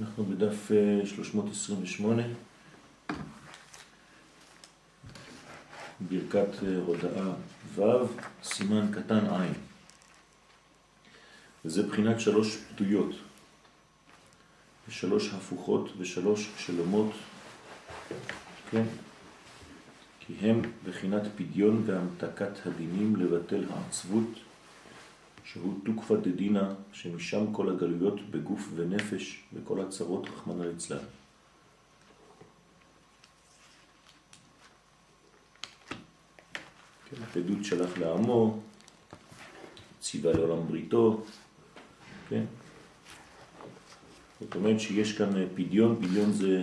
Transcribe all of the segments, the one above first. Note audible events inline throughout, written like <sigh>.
אנחנו בדף 328, אה, ברכת אה, הודעה ו', סימן קטן עין. וזה בחינת שלוש פתויות, ושלוש הפוכות ושלוש שלומות, כן? כי הם בחינת פדיון והמתקת הדינים לבטל העצבות שהוא תוקפא דדינה, שמשם כל הגלויות בגוף ונפש וכל הצרות רחמנא ליצלן. כן, עדות שלח לעמו, ציווה לעולם בריתו, כן? זאת אומרת שיש כאן פדיון, פדיון זה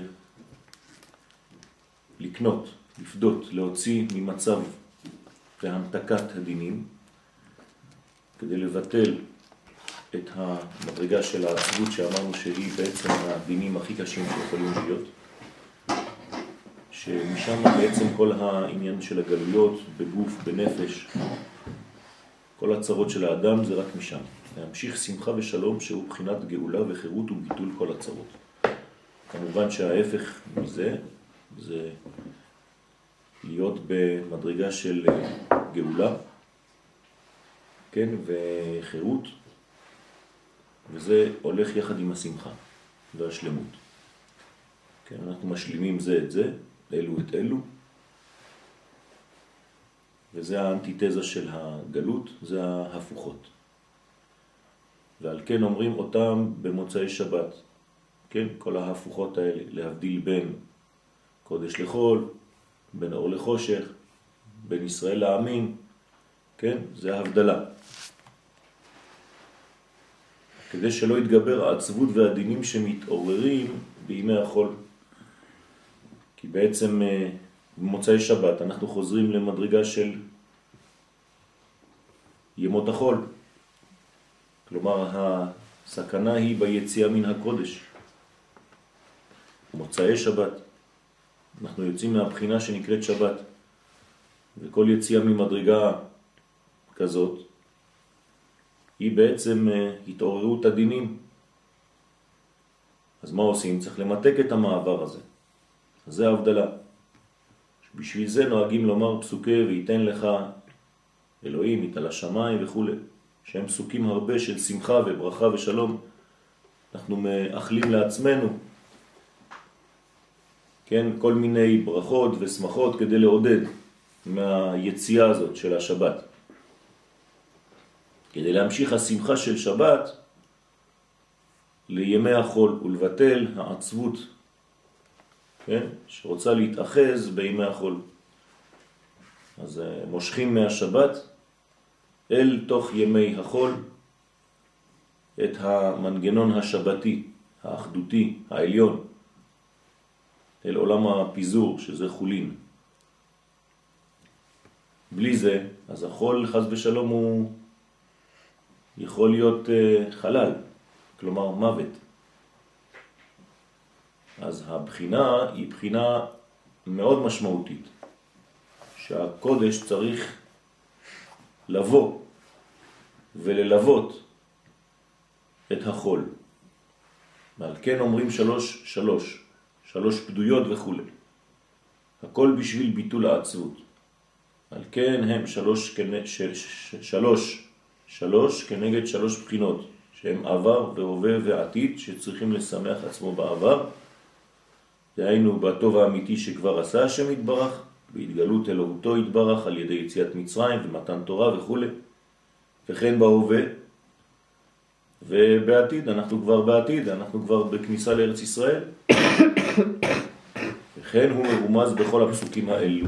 לקנות, לפדות, להוציא ממצב והמתקת הדינים, כדי לבטל את המדרגה של העצבות שאמרנו שהיא בעצם הדינים הכי קשים שיכולים להיות, שמשם בעצם כל העניין של הגלויות בגוף, בנפש, כל הצרות של האדם זה רק משם. להמשיך שמחה ושלום שהוא בחינת גאולה וחירות וביטול כל הצרות. כמובן שההפך מזה זה להיות במדרגה של גאולה, כן, וחירות, וזה הולך יחד עם השמחה והשלמות. כן, אנחנו משלימים זה את זה, אלו את אלו, וזה האנטיתזה של הגלות, זה ההפוכות. ועל כן אומרים אותם במוצאי שבת, כן, כל ההפוכות האלה, להבדיל בין קודש לחול, בין אור לחושך, בין ישראל לעמים, כן, זה ההבדלה. כדי שלא יתגבר העצבות והדינים שמתעוררים בימי החול. כי בעצם אה, במוצאי שבת אנחנו חוזרים למדרגה של ימות החול. כלומר, הסכנה היא ביציאה מן הקודש. מוצאי שבת. אנחנו יוצאים מהבחינה שנקראת שבת. וכל יציאה ממדרגה כזאת היא בעצם אה, התעוררות הדינים. אז מה עושים? צריך למתק את המעבר הזה. זה ההבדלה. בשביל זה נוהגים לומר פסוקי וייתן לך אלוהים, איתה לשמיים וכו', שהם פסוקים הרבה של שמחה וברכה ושלום. אנחנו מאחלים לעצמנו, כן, כל מיני ברכות ושמחות כדי לעודד מהיציאה הזאת של השבת. כדי להמשיך השמחה של שבת לימי החול ולבטל העצבות כן? שרוצה להתאחז בימי החול. אז אה, מושכים מהשבת אל תוך ימי החול את המנגנון השבתי, האחדותי, העליון, אל עולם הפיזור שזה חולין. בלי זה, אז החול חז ושלום הוא יכול להיות uh, חלל, כלומר מוות. אז הבחינה היא בחינה מאוד משמעותית, שהקודש צריך לבוא וללוות את החול. ועל כן אומרים שלוש, שלוש, שלוש פדויות וכו'. הכל בשביל ביטול העצבות. על כן הם שלוש, שלוש, שלוש כנגד שלוש בחינות, שהם עבר והווה ועתיד, שצריכים לשמח עצמו בעבר, דהיינו בטוב האמיתי שכבר עשה השם יתברך, בהתגלות אלוהותו יתברך על ידי יציאת מצרים ומתן תורה וכו', וכן בהווה, ובעתיד, אנחנו כבר בעתיד, אנחנו כבר בכניסה לארץ ישראל. <coughs> וכן הוא מרומז בכל הפסוקים האלו,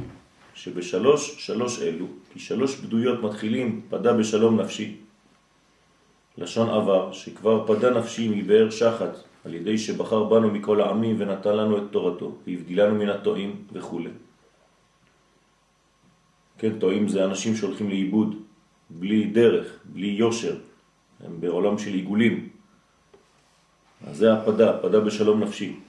שבשלוש, שלוש אלו, כי שלוש בדויות מתחילים פדה בשלום נפשי, לשון עבר, שכבר פדה נפשי מבאר שחת, על ידי שבחר בנו מכל העמים ונתן לנו את תורתו, והבדילנו מן הטועים וכו'. כן, טועים זה אנשים שהולכים לאיבוד, בלי דרך, בלי יושר, הם בעולם של עיגולים. אז זה הפדה, פדה בשלום נפשי.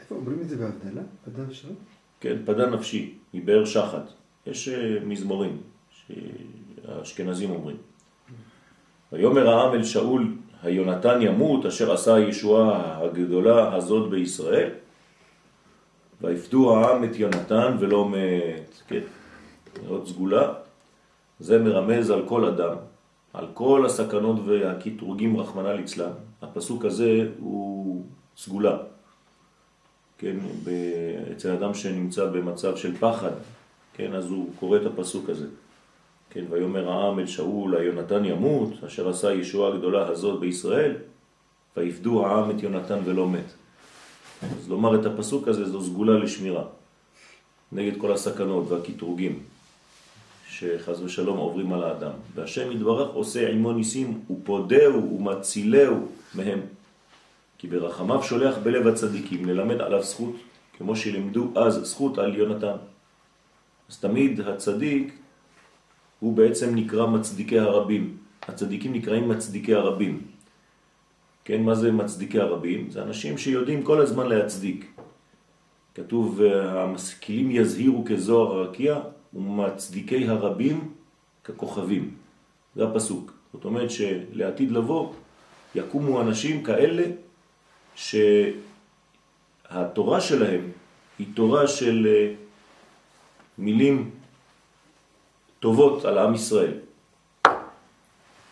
איפה אומרים את זה בהבדלה? פדה בשלום? כן, פדה נפשי, מבאר שחת. יש אה, מזמורים שהאשכנזים אומרים. ויאמר העם אל שאול היונתן ימות אשר עשה הישועה הגדולה הזאת בישראל ויפדו העם את יונתן ולא מת, כן, עוד סגולה, זה מרמז על כל אדם, על כל הסכנות והקיטורגים רחמנה ליצלן. הפסוק הזה הוא סגולה, כן, אצל אדם שנמצא במצב של פחד, כן, אז הוא קורא את הפסוק הזה. כן, ויאמר העם אל שאול, היונתן ימות, אשר עשה ישועה הגדולה הזאת בישראל, ויפדו העם את יונתן ולא מת. אז לומר את הפסוק הזה זו סגולה לשמירה, נגד כל הסכנות והקיטרוגים שחז ושלום עוברים על האדם. והשם יתברך עושה עמו ניסים ופודהו ומצילהו מהם. כי ברחמיו שולח בלב הצדיקים ללמד עליו זכות, כמו שלימדו אז זכות על יונתן. אז תמיד הצדיק הוא בעצם נקרא מצדיקי הרבים. הצדיקים נקראים מצדיקי הרבים. כן, מה זה מצדיקי הרבים? זה אנשים שיודעים כל הזמן להצדיק. כתוב, המשכילים יזהירו כזוהר הרקיע ומצדיקי הרבים ככוכבים. זה הפסוק. זאת אומרת שלעתיד לבוא יקומו אנשים כאלה שהתורה שלהם היא תורה של אה, מילים טובות על עם ישראל.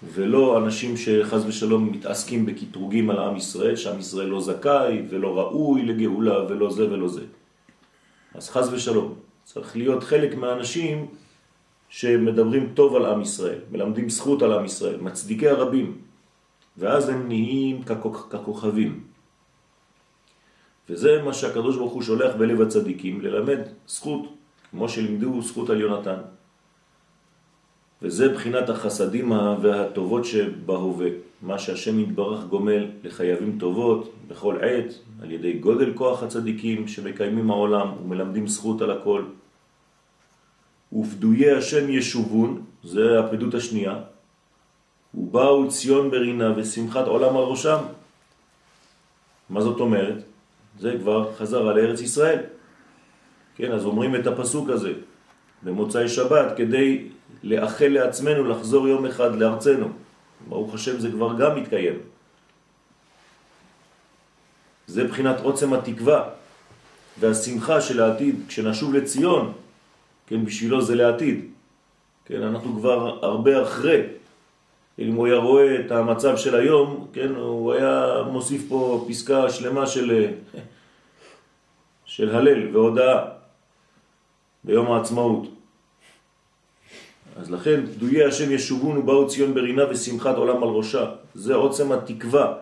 ולא אנשים שחז ושלום מתעסקים בקטרוגים על עם ישראל, שעם ישראל לא זכאי ולא ראוי לגאולה ולא זה ולא זה. אז חז ושלום, צריך להיות חלק מהאנשים שמדברים טוב על עם ישראל, מלמדים זכות על עם ישראל, מצדיקי הרבים, ואז הם נהיים ככוכבים. וזה מה שהקדוש ברוך הוא שולח בלב הצדיקים, ללמד זכות, כמו שלימדו זכות על יונתן. וזה בחינת החסדים והטובות שבהווה, מה שהשם יתברך גומל לחייבים טובות בכל עת, על ידי גודל כוח הצדיקים שמקיימים העולם ומלמדים זכות על הכל. ופדויי השם ישובון, זה הפדות השנייה, ובאו ציון ברינה ושמחת עולם על ראשם. מה זאת אומרת? זה כבר חזר על ארץ ישראל. כן, אז אומרים את הפסוק הזה במוצאי שבת כדי לאחל לעצמנו לחזור יום אחד לארצנו. ברוך השם זה כבר גם מתקיים. זה בחינת עוצם התקווה והשמחה של העתיד כשנשוב לציון, כן, בשבילו זה לעתיד. כן, אנחנו כבר הרבה אחרי. אם הוא היה רואה את המצב של היום, כן, הוא היה מוסיף פה פסקה שלמה של, של הלל והודעה ביום העצמאות. אז לכן פדויי השם ישובון ובאו ציון ברינה ושמחת עולם על ראשה. זה עוצם התקווה.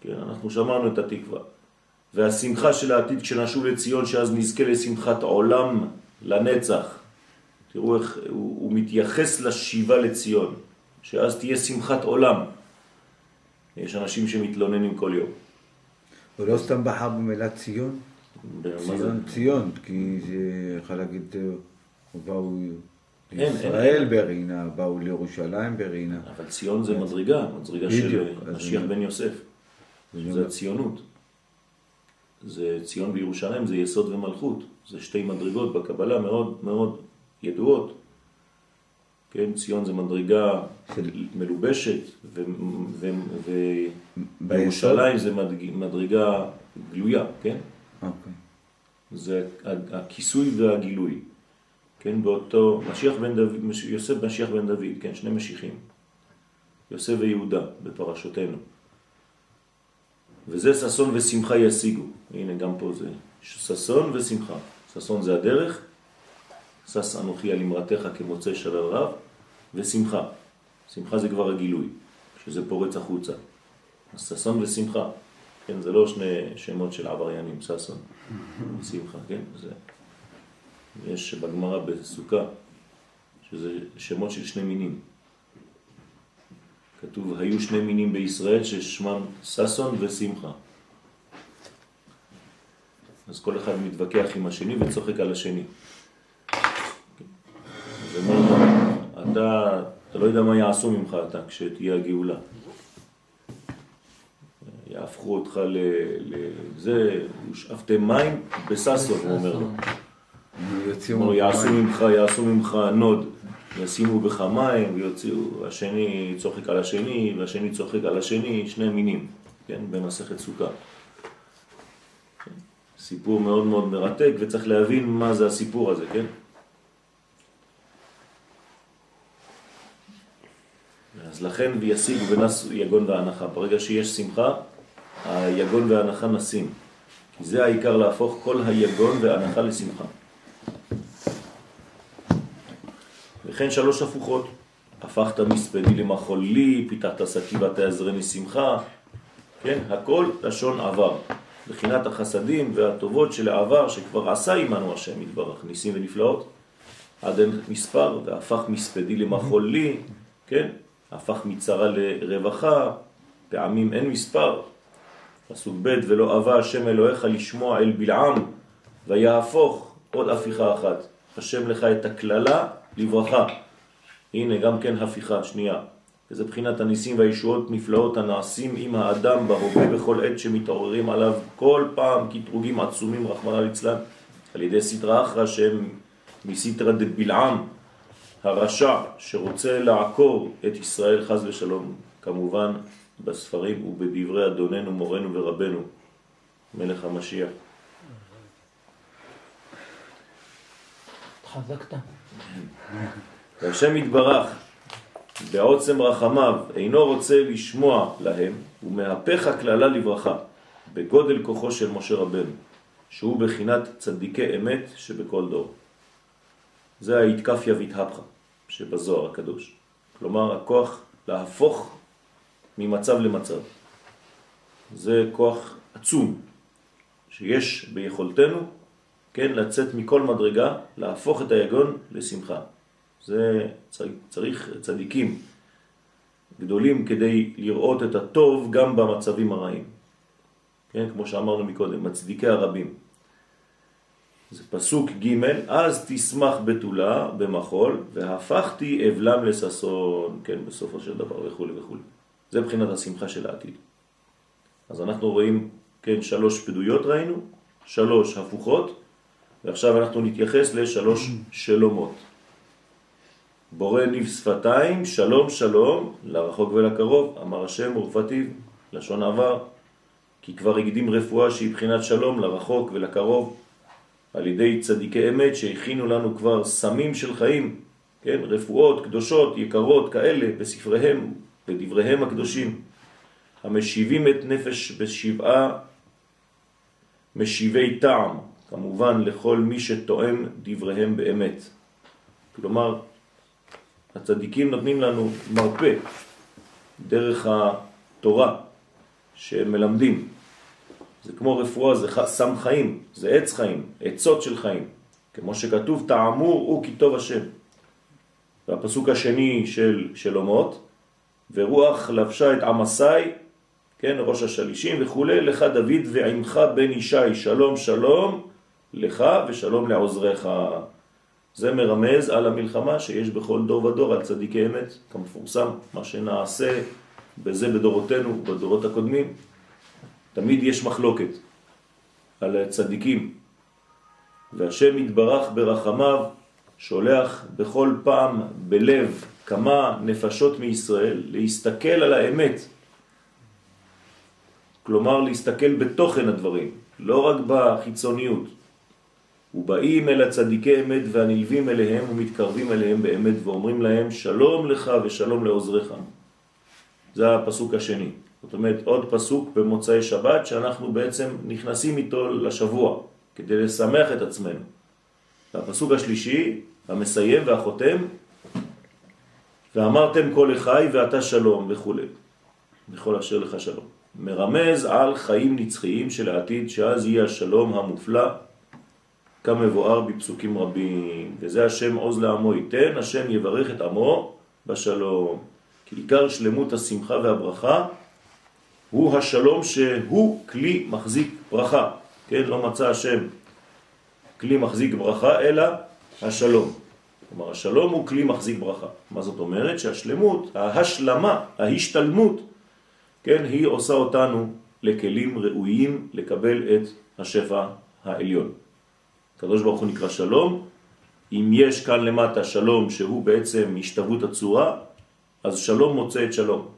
כן, אנחנו שמענו את התקווה. והשמחה של העתיד כשנשוב לציון, שאז נזכה לשמחת עולם לנצח. תראו איך הוא, הוא מתייחס לשיבה לציון, שאז תהיה שמחת עולם. יש אנשים שמתלוננים כל יום. הוא לא סתם בחר במילה ציון? ציון, ציון, כי זה יכול להגיד, הוא באו... ישראל ברינה, באו לירושלים ברינה. אבל ציון זה מדרגה, מדרגה של משיח בן יוסף. זה הציונות. זה ציון בירושלים, זה יסוד ומלכות. זה שתי מדרגות בקבלה מאוד מאוד ידועות. כן, ציון זה מדרגה מלובשת, וירושלים זה מדרגה גלויה, כן? אוקיי. זה הכיסוי והגילוי. כן, באותו, משיח בן דוד, יוסף משיח בן דוד, כן, שני משיחים, יוסף ויהודה בפרשותנו. וזה ששון ושמחה ישיגו. הנה גם פה זה ששון ושמחה. ששון זה הדרך, שש אנוכי על אמרתך כמוצא שלל רב, ושמחה. שמחה זה כבר הגילוי, שזה פורץ החוצה. אז ששון ושמחה, כן, זה לא שני שמות של עבריינים, ששון ושמחה, כן, זה יש בגמרא בסוכה, שזה שמות של שני מינים. כתוב, היו שני מינים בישראל ששמם ססון ושמחה. אז כל אחד מתווכח עם השני וצוחק על השני. אז אומר, אתה, אתה לא יודע מה יעשו ממך אתה כשתהיה הגאולה. יהפכו אותך לזה, ושאפתם מים בססון, הוא אומר לו. יעשו ממך, יעשו ממך נוד ישימו בך מים ויוציאו, השני צוחק על השני והשני צוחק על השני, שני מינים, כן, במסכת סוכה. סיפור מאוד מאוד מרתק וצריך להבין מה זה הסיפור הזה, כן? אז לכן וישיגו ונסו יגון והנחה. ברגע שיש שמחה, היגון והנחה נסים. כי זה העיקר להפוך כל היגון והנחה לשמחה. וכן שלוש הפוכות. הפכת מספדי למחול לי, פיתחת שקי ותעזרני שמחה. כן, הכל לשון עבר. בחינת החסדים והטובות של העבר שכבר עשה עמנו השם יתברך, ניסים ונפלאות, עד אין מספר, והפך מספדי למחול לי, כן? הפך מצרה לרווחה, פעמים אין מספר. פסוק ב' ולא אהבה השם אלוהיך לשמוע אל בלעם, ויהפוך עוד הפיכה אחת. השם לך את הכללה לברכה. הנה גם כן הפיכה שנייה. וזה בחינת הניסים והישועות נפלאות הנעשים עם האדם בהווה בכל עת שמתעוררים עליו כל פעם כתרוגים עצומים רחמנא ליצלן על ידי סדרה אחרא שהם מסדרה דבלעם הרשע שרוצה לעקור את ישראל חז ושלום כמובן בספרים ובדברי אדוננו מורנו ורבנו מלך המשיח חזקת והשם יתברך בעוצם רחמיו אינו רוצה לשמוע להם, ומהפך הכללה לברכה, בגודל כוחו של משה רבנו, שהוא בחינת צדיקי אמת שבכל דור. זה ההתקפיה והתהפכה שבזוהר הקדוש. כלומר, הכוח להפוך ממצב למצב. זה כוח עצום שיש ביכולתנו, כן, לצאת מכל מדרגה, להפוך את היגון לשמחה. זה צריך צדיקים גדולים כדי לראות את הטוב גם במצבים הרעים. כן, כמו שאמרנו מקודם, מצדיקי הרבים. זה פסוק ג' אז תשמח בתולה במחול והפכתי אבלם לססון, כן, בסופו של דבר וכו' וכו'. זה מבחינת השמחה של העתיד. אז אנחנו רואים, כן, שלוש פדויות ראינו, שלוש הפוכות, ועכשיו אנחנו נתייחס לשלוש שלומות. בורא ניב שפתיים, שלום שלום, לרחוק ולקרוב, אמר השם ורפתיו, לשון עבר, כי כבר הקדים רפואה שהיא בחינת שלום לרחוק ולקרוב, על ידי צדיקי אמת שהכינו לנו כבר סמים של חיים, כן, רפואות קדושות, יקרות כאלה, בספריהם, בדבריהם הקדושים, המשיבים את נפש בשבעה משיבי טעם, כמובן לכל מי שתואם דבריהם באמת. כלומר, הצדיקים נותנים לנו מרפא דרך התורה שהם מלמדים. זה כמו רפואה, זה סם חיים, זה עץ חיים, עצות של חיים. כמו שכתוב, תעמור הוא כי טוב השם. והפסוק השני של שלומות, ורוח לבשה את עמסי, כן, ראש השלישים וכו', לך דוד ועמך בן ישי, שלום שלום לך ושלום לעוזריך. זה מרמז על המלחמה שיש בכל דור ודור על צדיקי אמת, כמפורסם, מה שנעשה בזה בדורותינו, בדורות הקודמים. תמיד יש מחלוקת על הצדיקים, והשם יתברך ברחמיו שולח בכל פעם בלב כמה נפשות מישראל להסתכל על האמת, כלומר להסתכל בתוכן הדברים, לא רק בחיצוניות. ובאים אל הצדיקי אמת והנלווים אליהם ומתקרבים אליהם באמת ואומרים להם שלום לך ושלום לעוזריך. זה הפסוק השני. זאת אומרת עוד פסוק במוצאי שבת שאנחנו בעצם נכנסים איתו לשבוע כדי לשמח את עצמנו. והפסוק השלישי, המסיים והחותם, ואמרתם כל לחי ואתה שלום וכו', בכל אשר לך שלום. מרמז על חיים נצחיים של העתיד שאז יהיה השלום המופלא כמבואר בפסוקים רבים, וזה השם עוז לעמו ייתן, השם יברך את עמו בשלום. כי עיקר שלמות השמחה והברכה הוא השלום שהוא כלי מחזיק ברכה. כן, לא מצא השם כלי מחזיק ברכה, אלא השלום. כלומר, השלום הוא כלי מחזיק ברכה. מה זאת אומרת? שהשלמות, ההשלמה, ההשתלמות, כן, היא עושה אותנו לכלים ראויים לקבל את השפע העליון. הקדוש ברוך הוא נקרא שלום, אם יש כאן למטה שלום שהוא בעצם השתוות הצורה, אז שלום מוצא את שלום.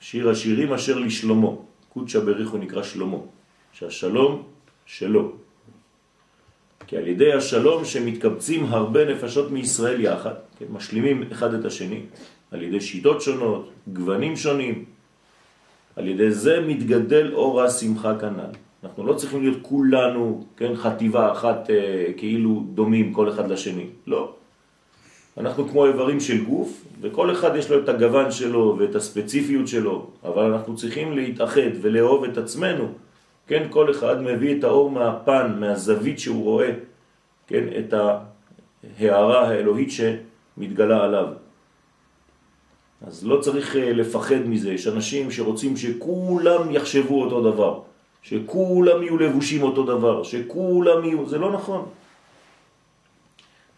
שיר השירים אשר לשלמה, קודשא בריחו נקרא שלמה, שהשלום שלו. כי על ידי השלום שמתקבצים הרבה נפשות מישראל יחד, כן, משלימים אחד את השני, על ידי שיטות שונות, גוונים שונים, על ידי זה מתגדל אור השמחה כנ"ל. אנחנו לא צריכים להיות כולנו, כן, חטיבה אחת אה, כאילו דומים כל אחד לשני, לא. אנחנו כמו איברים של גוף, וכל אחד יש לו את הגוון שלו ואת הספציפיות שלו, אבל אנחנו צריכים להתאחד ולאהוב את עצמנו, כן, כל אחד מביא את האור מהפן, מהזווית שהוא רואה, כן, את ההערה האלוהית שמתגלה עליו. אז לא צריך אה, לפחד מזה, יש אנשים שרוצים שכולם יחשבו אותו דבר, שכולם יהיו לבושים אותו דבר, שכולם יהיו, זה לא נכון.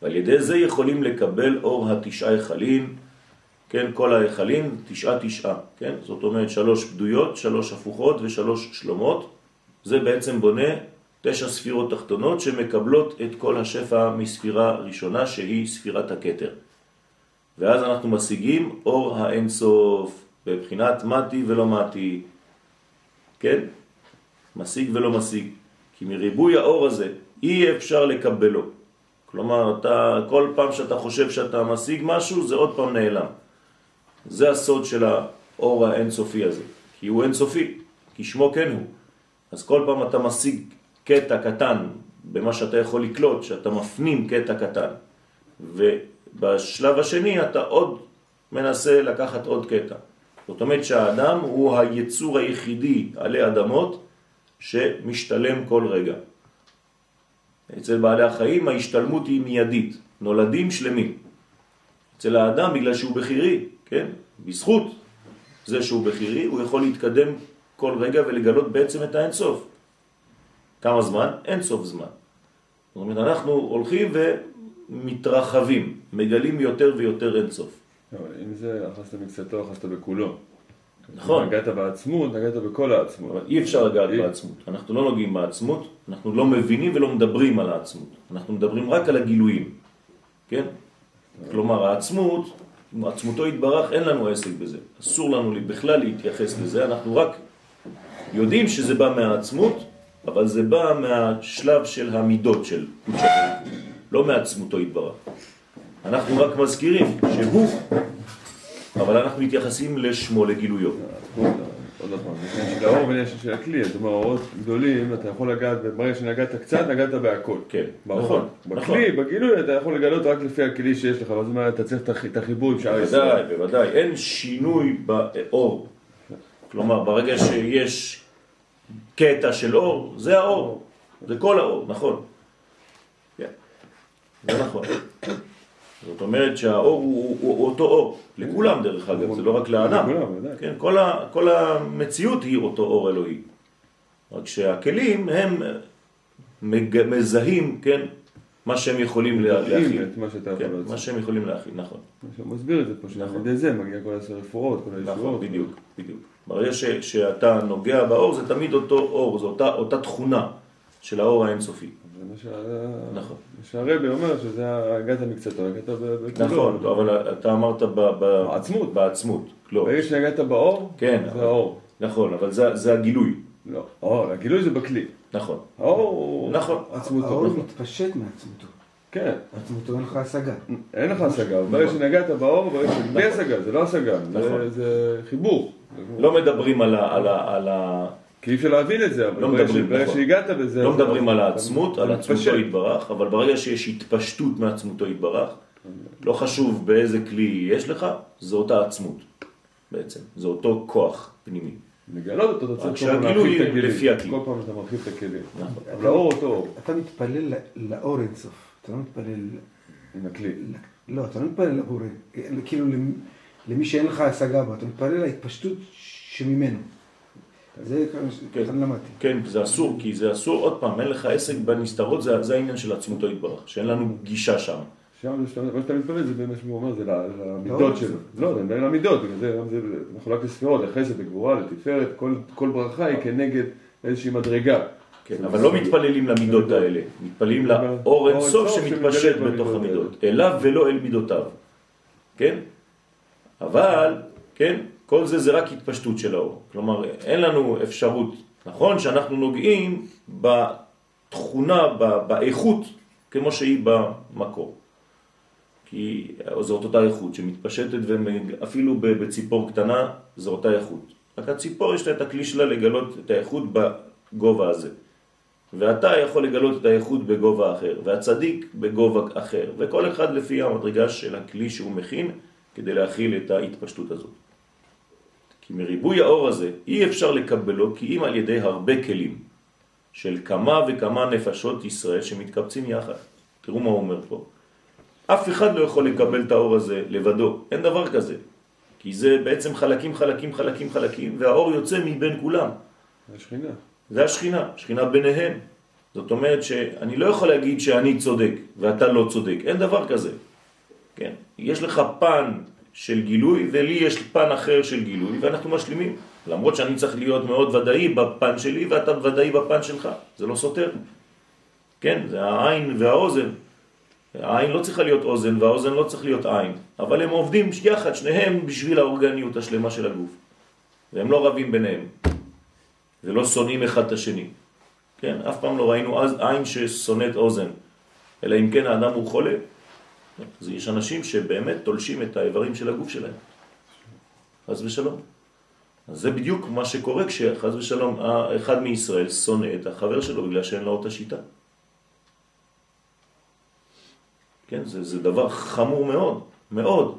ועל ידי זה יכולים לקבל אור התשעה החלים, כן, כל ההיכלים, תשעה תשעה, כן, זאת אומרת שלוש בדויות, שלוש הפוכות ושלוש שלומות, זה בעצם בונה תשע ספירות תחתונות שמקבלות את כל השפע מספירה ראשונה שהיא ספירת הקטר. ואז אנחנו משיגים אור האינסוף בבחינת מתי ולא מתי, כן? משיג ולא משיג. כי מריבוי האור הזה אי אפשר לקבלו. כלומר, אתה, כל פעם שאתה חושב שאתה משיג משהו, זה עוד פעם נעלם. זה הסוד של האור האינסופי הזה. כי הוא אינסופי, כי שמו כן הוא. אז כל פעם אתה משיג קטע קטן במה שאתה יכול לקלוט, שאתה מפנים קטע קטן. ובשלב השני אתה עוד מנסה לקחת עוד קטע. זאת אומרת שהאדם הוא היצור היחידי עלי אדמות שמשתלם כל רגע. אצל בעלי החיים ההשתלמות היא מיידית, נולדים שלמים. אצל האדם בגלל שהוא בחירי, כן? בזכות זה שהוא בחירי, הוא יכול להתקדם כל רגע ולגלות בעצם את האינסוף. כמה זמן? אינסוף זמן. זאת אומרת, אנחנו הולכים ומתרחבים, מגלים יותר ויותר אינסוף. אבל אם זה אחסת מקצתו, אחסת בכולו. נכון. נגעת בעצמות, נגעת בכל העצמות. אבל אי אפשר לגעת בעצמות. אנחנו לא נוגעים בעצמות, אנחנו לא מבינים ולא מדברים על העצמות. אנחנו מדברים רק על הגילויים, כן? כלומר, העצמות, עצמותו יתברך, אין לנו עסק בזה. אסור לנו בכלל להתייחס לזה, אנחנו רק יודעים שזה בא מהעצמות, אבל זה בא מהשלב של המידות של קודשא לא מעצמותו יתברך. אנחנו רק מזכירים שהוא, אבל אנחנו מתייחסים לשמו, לגילויו. עוד פעם, יש של האור ויש של הכלי, זאת אומרת, אורות גדולים, אתה יכול לגעת, ברגע שנגעת קצת, נגעת בהכל. כן, באור. נכון, בכלי, בגילוי, אתה יכול לגלות רק לפי הכלי שיש לך, זאת אומרת, אתה צריך את הח- את החיבור עם שאר בוודאי, ישראל. בוודאי. אין שינוי באור. כלומר, ברגע שיש קטע של אור, זה האור. זה כל האור, נכון. כן, זה נכון. זאת אומרת שהאור הוא, הוא, הוא אותו אור, לכולם דרך אגב, זה לא רק לאדם. כן, כל, ה, כל המציאות היא אותו אור אלוהי. רק שהכלים הם מג, מזהים, כן, מה שהם יכולים לה- להכיל. את מה שאתה יכול כן. מה שהם יכולים להכיל, נכון. הוא מסביר את זה פה, שעל ידי זה מגיע כל הרפואות, כל נכון, הישועות. בדיוק, בדיוק. ברגע ש, שאתה נוגע באור, זה תמיד אותו אור, זו אותה, אותה תכונה של האור האינסופי. זה מה שה- נכון. שהרבי אומר, שזה הגעת מקצתו, הגעת ב- בכולו. נכון, אבל אתה אמרת ב, ב, בעצמות. בעצמות, לא. ברגע שנגעת באור, כן, זה אבל- האור. נכון, אבל זה, זה הגילוי. לא, האור, הגילוי זה בכלי. נכון. האור הוא נכון. עצמותו. האור נכון. מתפשט מעצמותו. כן, עצמותו אין לך השגה. אין לך השגה, אבל ברגע שנגעת באור, ברגע ש... בלי השגה, זה לא השגה, זה- נכון. זה חיבור. לא מדברים על ה... על ה, על ה כי אי אפשר להבין את זה, אבל לא מדברים, ברגע נכון. שהגעת בזה... לא מדברים על העצמות, על. עצמותו יתברך, אבל ברגע שיש התפשטות מעצמותו יתברך, לא חשוב באיזה כלי יש לך, זו אותה עצמות בעצם, זה אותו כוח פנימי. לגלות אותו, אתה צריך כל פעם להרחיב את הכלים. כל פעם אתה מרחיב את הכלים. נכון. אבל האור אותו אור, אתה מתפלל לאור אינסוף. אתה לא מתפלל... עם הכלי. לא, אתה לא מתפלל לבורא. כאילו למ- למי שאין לך השגה בו. אתה מתפלל להתפשטות שממנו. זה כן. ככה למדתי. כן, זה אסור, כי זה אסור, עוד פעם, אין לך עסק בנסתרות, זה, זה העניין של עצמותו יתברך, שאין לנו גישה שם. שם זה שאתה- מה שאתה מתפלל זה באמת שהוא אומר, זה לא, למידות זה- שלו. לא, זה בין למידות, זה מחולק לספירות, לחסד, לגבורה, לתפארת, כל- כל ברכה היא כנגד איזושהי מדרגה. כן, אבל לא מתפללים למידות האלה, מתפללים לאור אינסוף שמתפשט בתוך המידות, אליו ולא אל מידותיו, כן? אבל, כן, כל זה זה רק התפשטות של האור, כלומר אין לנו אפשרות, נכון שאנחנו נוגעים בתכונה, באיכות, כמו שהיא במקור. כי זאת אותה איכות שמתפשטת ואפילו בציפור קטנה זו אותה איכות. רק הציפור יש לה את הכלי שלה לגלות את האיכות בגובה הזה. ואתה יכול לגלות את האיכות בגובה אחר, והצדיק בגובה אחר, וכל אחד לפי המדרגה של הכלי שהוא מכין כדי להכיל את ההתפשטות הזאת. כי מריבוי האור הזה אי אפשר לקבלו כי אם על ידי הרבה כלים של כמה וכמה נפשות ישראל שמתקבצים יחד. תראו מה הוא אומר פה. אף אחד לא יכול לקבל את האור הזה לבדו, אין דבר כזה. כי זה בעצם חלקים, חלקים, חלקים, חלקים, והאור יוצא מבין כולם. זה השכינה. זה השכינה, שכינה ביניהם. זאת אומרת שאני לא יכול להגיד שאני צודק ואתה לא צודק, אין דבר כזה. כן? יש לך פן של גילוי ולי יש פן אחר של גילוי ואנחנו משלימים. למרות שאני צריך להיות מאוד ודאי בפן שלי ואתה ודאי בפן שלך, זה לא סותר. כן, זה העין והאוזן. העין לא צריכה להיות אוזן והאוזן לא צריך להיות עין, אבל הם עובדים יחד, שניהם בשביל האורגניות השלמה של הגוף. והם לא רבים ביניהם. ולא שונאים אחד את השני. כן, אף פעם לא ראינו עין ששונאת אוזן, אלא אם כן האדם הוא חולה. אז יש אנשים שבאמת תולשים את האיברים של הגוף שלהם. חס ושלום. אז זה בדיוק מה שקורה כשחס ושלום אחד מישראל שונא את החבר שלו בגלל שאין לו אותה שיטה. כן, זה, זה דבר חמור מאוד, מאוד.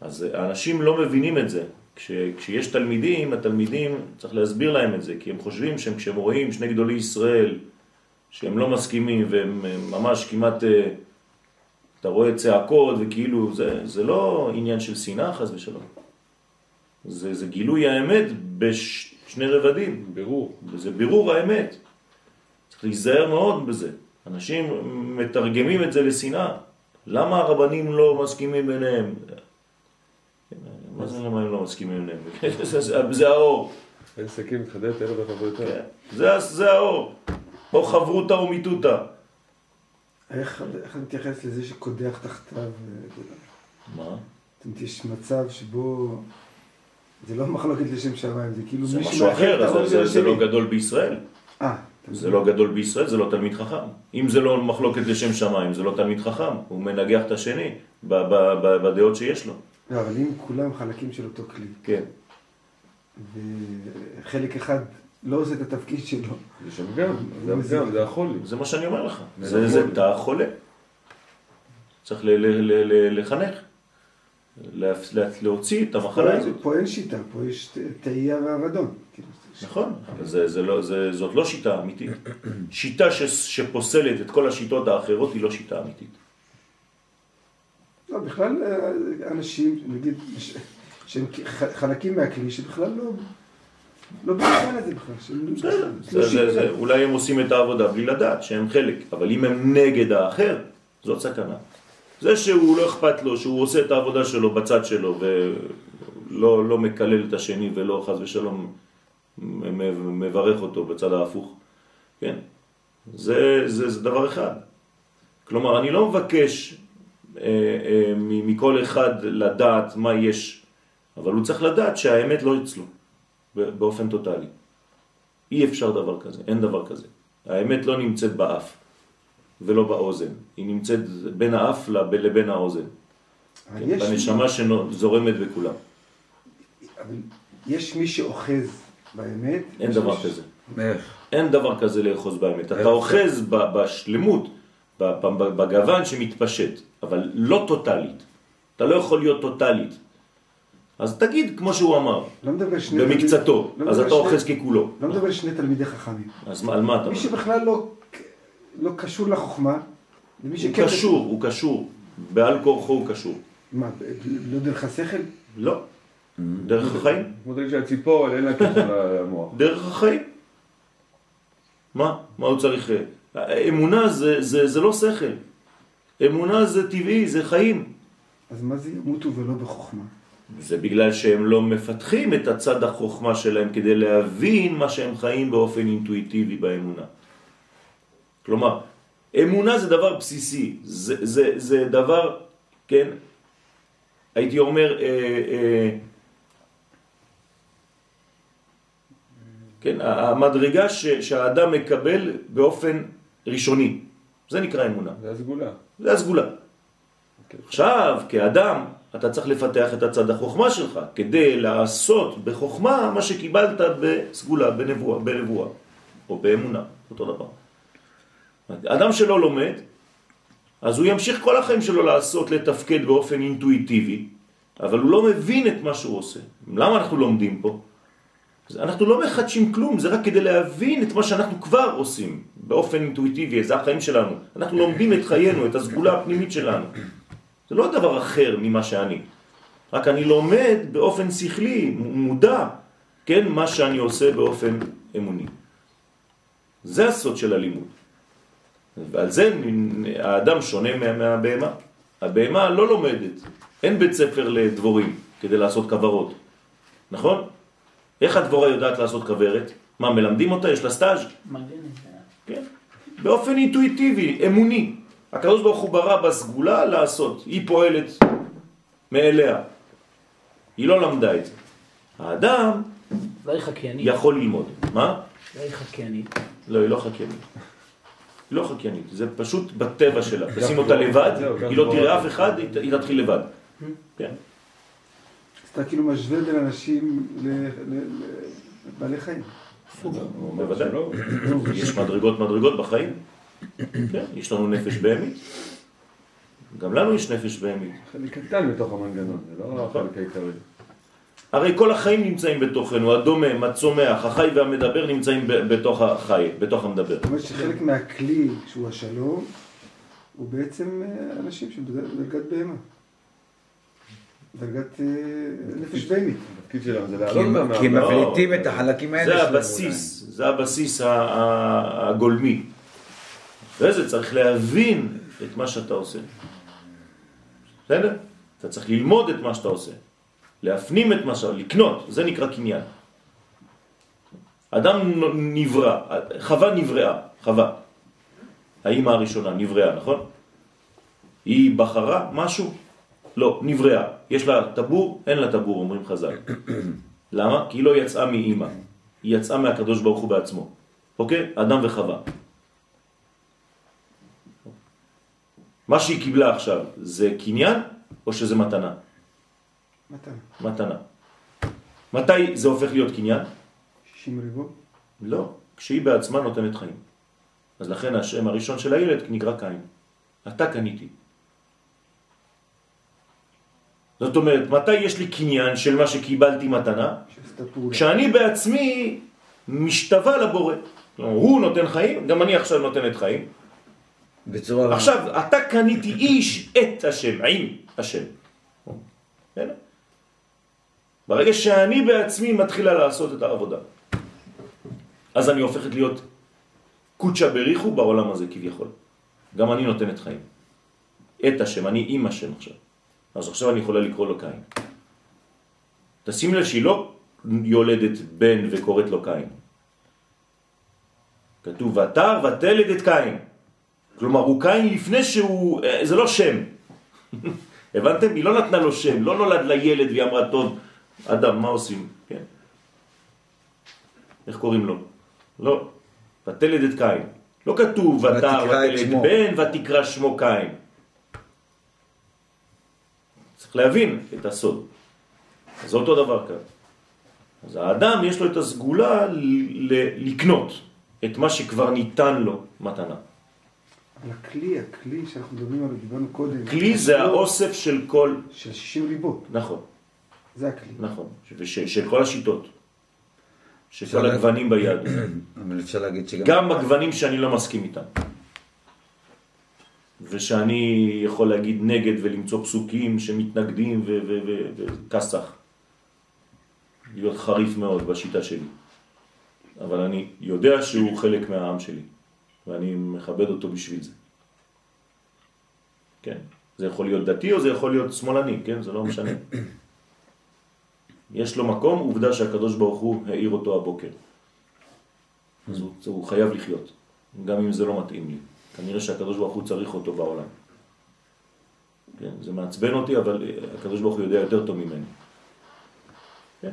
אז האנשים לא מבינים את זה. כש, כשיש תלמידים, התלמידים, צריך להסביר להם את זה, כי הם חושבים שהם כשהם רואים שני גדולי ישראל, שהם לא מסכימים והם ממש כמעט, אה, אתה רואה צעקות וכאילו, זה, זה לא עניין של שנאה חס ושלום. זה, זה גילוי האמת בשני רבדים. בירור. זה בירור האמת. צריך להיזהר מאוד בזה. אנשים מתרגמים את זה לשנאה. למה הרבנים לא מסכימים ביניהם? מה זה למה הם לא מסכימים ביניהם? <laughs> זה האור. אין סכין מתחדדת אלא בחברותא. כן. זה האור. או חברותא ומיתותא. איך אתה מתייחס לזה שקודח תחתיו? מה? יש מצב שבו זה לא מחלוקת לשם שמיים, זה כאילו מישהו... זה משהו אחר, זה לא גדול בישראל. אה. זה לא גדול בישראל, זה לא תלמיד חכם. אם זה לא מחלוקת לשם שמיים, זה לא תלמיד חכם. הוא מנגח את השני בדעות שיש לו. לא, אבל אם כולם חלקים של אותו כלי. כן. וחלק אחד לא עושה את התפקיד שלו. זה שם גם, זה הפגם, זה החולי. זה מה שאני אומר לך. זה תא חולה. צריך לחנך. להוציא את המחלה הזאת. פה אין שיטה, פה יש תאייה ואבדון. נכון, זה, זה לא, זה, זאת לא שיטה אמיתית. <clears throat> שיטה ש, שפוסלת את כל השיטות האחרות היא לא שיטה אמיתית. לא, בכלל אה, אנשים, נגיד, שהם חלקים מהכלי שבכלל לא... לא בעניין הזה בכלל. לא זה, זה, אולי הם עושים את העבודה בלי לדעת שהם חלק, אבל אם הם נגד האחר, זאת סכנה. זה שהוא לא אכפת לו, שהוא עושה את העבודה שלו בצד שלו ולא לא מקלל את השני ולא חז ושלום מברך אותו בצד ההפוך, כן? זה, זה, זה דבר אחד. כלומר, אני לא מבקש אה, אה, מכל אחד לדעת מה יש, אבל הוא צריך לדעת שהאמת לא אצלו באופן טוטלי. אי אפשר דבר כזה, אין דבר כזה. האמת לא נמצאת באף ולא באוזן, היא נמצאת בין האף לבין האוזן. כן, בנשמה שזורמת בכולם. אבל יש מי שאוחז באמת. אין דבר כזה. אין דבר כזה לאחוז באמת. אתה אוחז בשלמות, בגוון שמתפשט, אבל לא טוטלית. אתה לא יכול להיות טוטלית. אז תגיד כמו שהוא אמר, לא מדבר שני במקצתו, לא אז אתה אוחז ככולו. לא מדבר שני תלמידי חכמים. אז על מה אתה מדבר? מי שבכלל לא, לא קשור לחוכמה, הוא קשור, הוא קשור. בעל כורחו הוא קשור. מה, לא דרך השכל? לא. דרך החיים. כמו תגיד שהציפור אין לה קשר למוח. דרך החיים. מה? מה הוא צריך? אמונה זה, זה, זה לא שכל. אמונה זה טבעי, זה חיים. אז מה זה ימותו ולא בחוכמה? זה בגלל שהם לא מפתחים את הצד החוכמה שלהם כדי להבין מה שהם חיים באופן אינטואיטיבי באמונה. כלומר, אמונה זה דבר בסיסי, זה, זה, זה דבר, כן, הייתי אומר, אה, אה, כן, המדרגה ש, שהאדם מקבל באופן ראשוני, זה נקרא אמונה. זה הסגולה. זה הסגולה. Okay. עכשיו, כאדם, אתה צריך לפתח את הצד החוכמה שלך, כדי לעשות בחוכמה מה שקיבלת בסגולה, בנבואה, בנבואה, או באמונה, אותו דבר. אדם שלא לומד, אז הוא ימשיך כל החיים שלו לעשות, לתפקד באופן אינטואיטיבי, אבל הוא לא מבין את מה שהוא עושה. למה אנחנו לומדים פה? אנחנו לא מחדשים כלום, זה רק כדי להבין את מה שאנחנו כבר עושים באופן אינטואיטיבי, זה החיים שלנו. אנחנו לומדים את חיינו, את הסגולה הפנימית שלנו. זה לא דבר אחר ממה שאני. רק אני לומד באופן שכלי, מודע, כן, מה שאני עושה באופן אמוני. זה הסוד של הלימוד. ועל זה האדם שונה מהבהמה. הבהמה לא לומדת, אין בית ספר לדבורים כדי לעשות כברות, נכון? איך הדבורה יודעת לעשות כברת? מה, מלמדים אותה? יש לה סטאז'? כן. באופן אינטואיטיבי, אמוני. הקדוש ברוך הוא ברא בסגולה לעשות, היא פועלת מאליה. היא לא למדה את זה. האדם לא יכול ללמוד. מה? לא היא חקיינית. לא, היא לא חקיינית. היא לא חקיינית, זה פשוט בטבע שלה. תשים אותה לבד, היא לא תראה אף אחד, היא תתחיל לבד. כן. אז אתה כאילו משווה בין אנשים לבעלי חיים. בוודאי. יש מדרגות מדרגות בחיים. כן, יש לנו נפש בהמית. גם לנו יש נפש בהמית. חלק קטן בתוך המנגנון, זה לא נכון. החלק העיקרי. הרי כל החיים נמצאים בתוכנו, הדומם, הצומח, החי והמדבר נמצאים בתוך החי, בתוך המדבר. זאת אומרת שחלק מהכלי שהוא השלום, הוא בעצם אה, אנשים שבדרגת בהמה. דרגת אה, נפש בהמית. התפקיד שלנו זה כי לעלות כי הם. מבליטים את החלקים האלה זה הבסיס, זה הבסיס הגולמי. וזה צריך להבין את מה שאתה עושה. בסדר? אתה צריך ללמוד את מה שאתה עושה. להפנים את מה שאתה, לקנות, זה נקרא קניין. אדם נברא, חווה נבראה, חווה. האמא הראשונה נבראה, נכון? היא בחרה משהו? לא, נבראה. יש לה טבור? אין לה טבור, אומרים חז"ל. למה? כי היא לא יצאה מאמא. היא יצאה מהקדוש ברוך הוא בעצמו. אוקיי? אדם וחווה. מה שהיא קיבלה עכשיו זה קניין או שזה מתנה? מתנה. מתנה. מתי זה הופך להיות קניין? 60 ריבו. לא, כשהיא בעצמה נותנת חיים. אז לכן השם הראשון של הילד נקרא קין. אתה קניתי. זאת אומרת, מתי יש לי קניין של מה שקיבלתי מתנה? כשאני בעצמי משתווה לבורא. הוא נותן חיים, גם אני עכשיו נותנת חיים. בצורה... עכשיו, אתה קניתי איש את השם, עם השם. ברגע שאני בעצמי מתחילה לעשות את העבודה, אז אני הופכת להיות קודשה בריחו בעולם הזה כביכול. גם אני נותנת חיים. את השם, אני עם השם עכשיו. אז עכשיו אני יכולה לקרוא לו קין. תשים לב שהיא לא יולדת בן וקוראת לו קין. כתוב ותר ותלד את קין. כלומר, הוא קין לפני שהוא... אה, זה לא שם. הבנתם? היא לא נתנה לו שם, לא נולד לילד והיא אמרה, טוב, אדם, מה עושים? כן. איך קוראים לו? לא. ותלד את קין. לא כתוב ותר ותלד. בן ותקרא שמו קין. צריך להבין את הסוד. זה אותו דבר כאן. אז האדם יש לו את הסגולה לקנות את מה שכבר ניתן לו מתנה. אבל הכלי, הכלי שאנחנו מדברים עליו, דיברנו קודם. כלי זה האוסף של כל... של 60 ריבות. נכון, זה הכלי. נכון. של כל השיטות. של אפשר כל לה- הגוונים ביהדות. <clears throat> אבל אפשר להגיד שגם... גם הגוונים שאני לא מסכים איתם. ושאני יכול להגיד נגד ולמצוא פסוקים שמתנגדים ו- ו- ו- וכסח. להיות חריף מאוד בשיטה שלי. אבל אני יודע שהוא חלק מהעם שלי, ואני מכבד אותו בשביל זה. כן. זה יכול להיות דתי או זה יכול להיות שמאלני, כן? זה לא משנה. יש לו מקום, עובדה שהקדוש ברוך הוא העיר אותו הבוקר. אז הוא, הוא חייב לחיות, גם אם זה לא מתאים לי. כנראה שהקדוש ברוך הוא צריך אותו בעולם. כן, זה מעצבן אותי, אבל הקדוש ברוך הוא יודע יותר טוב ממני. כן?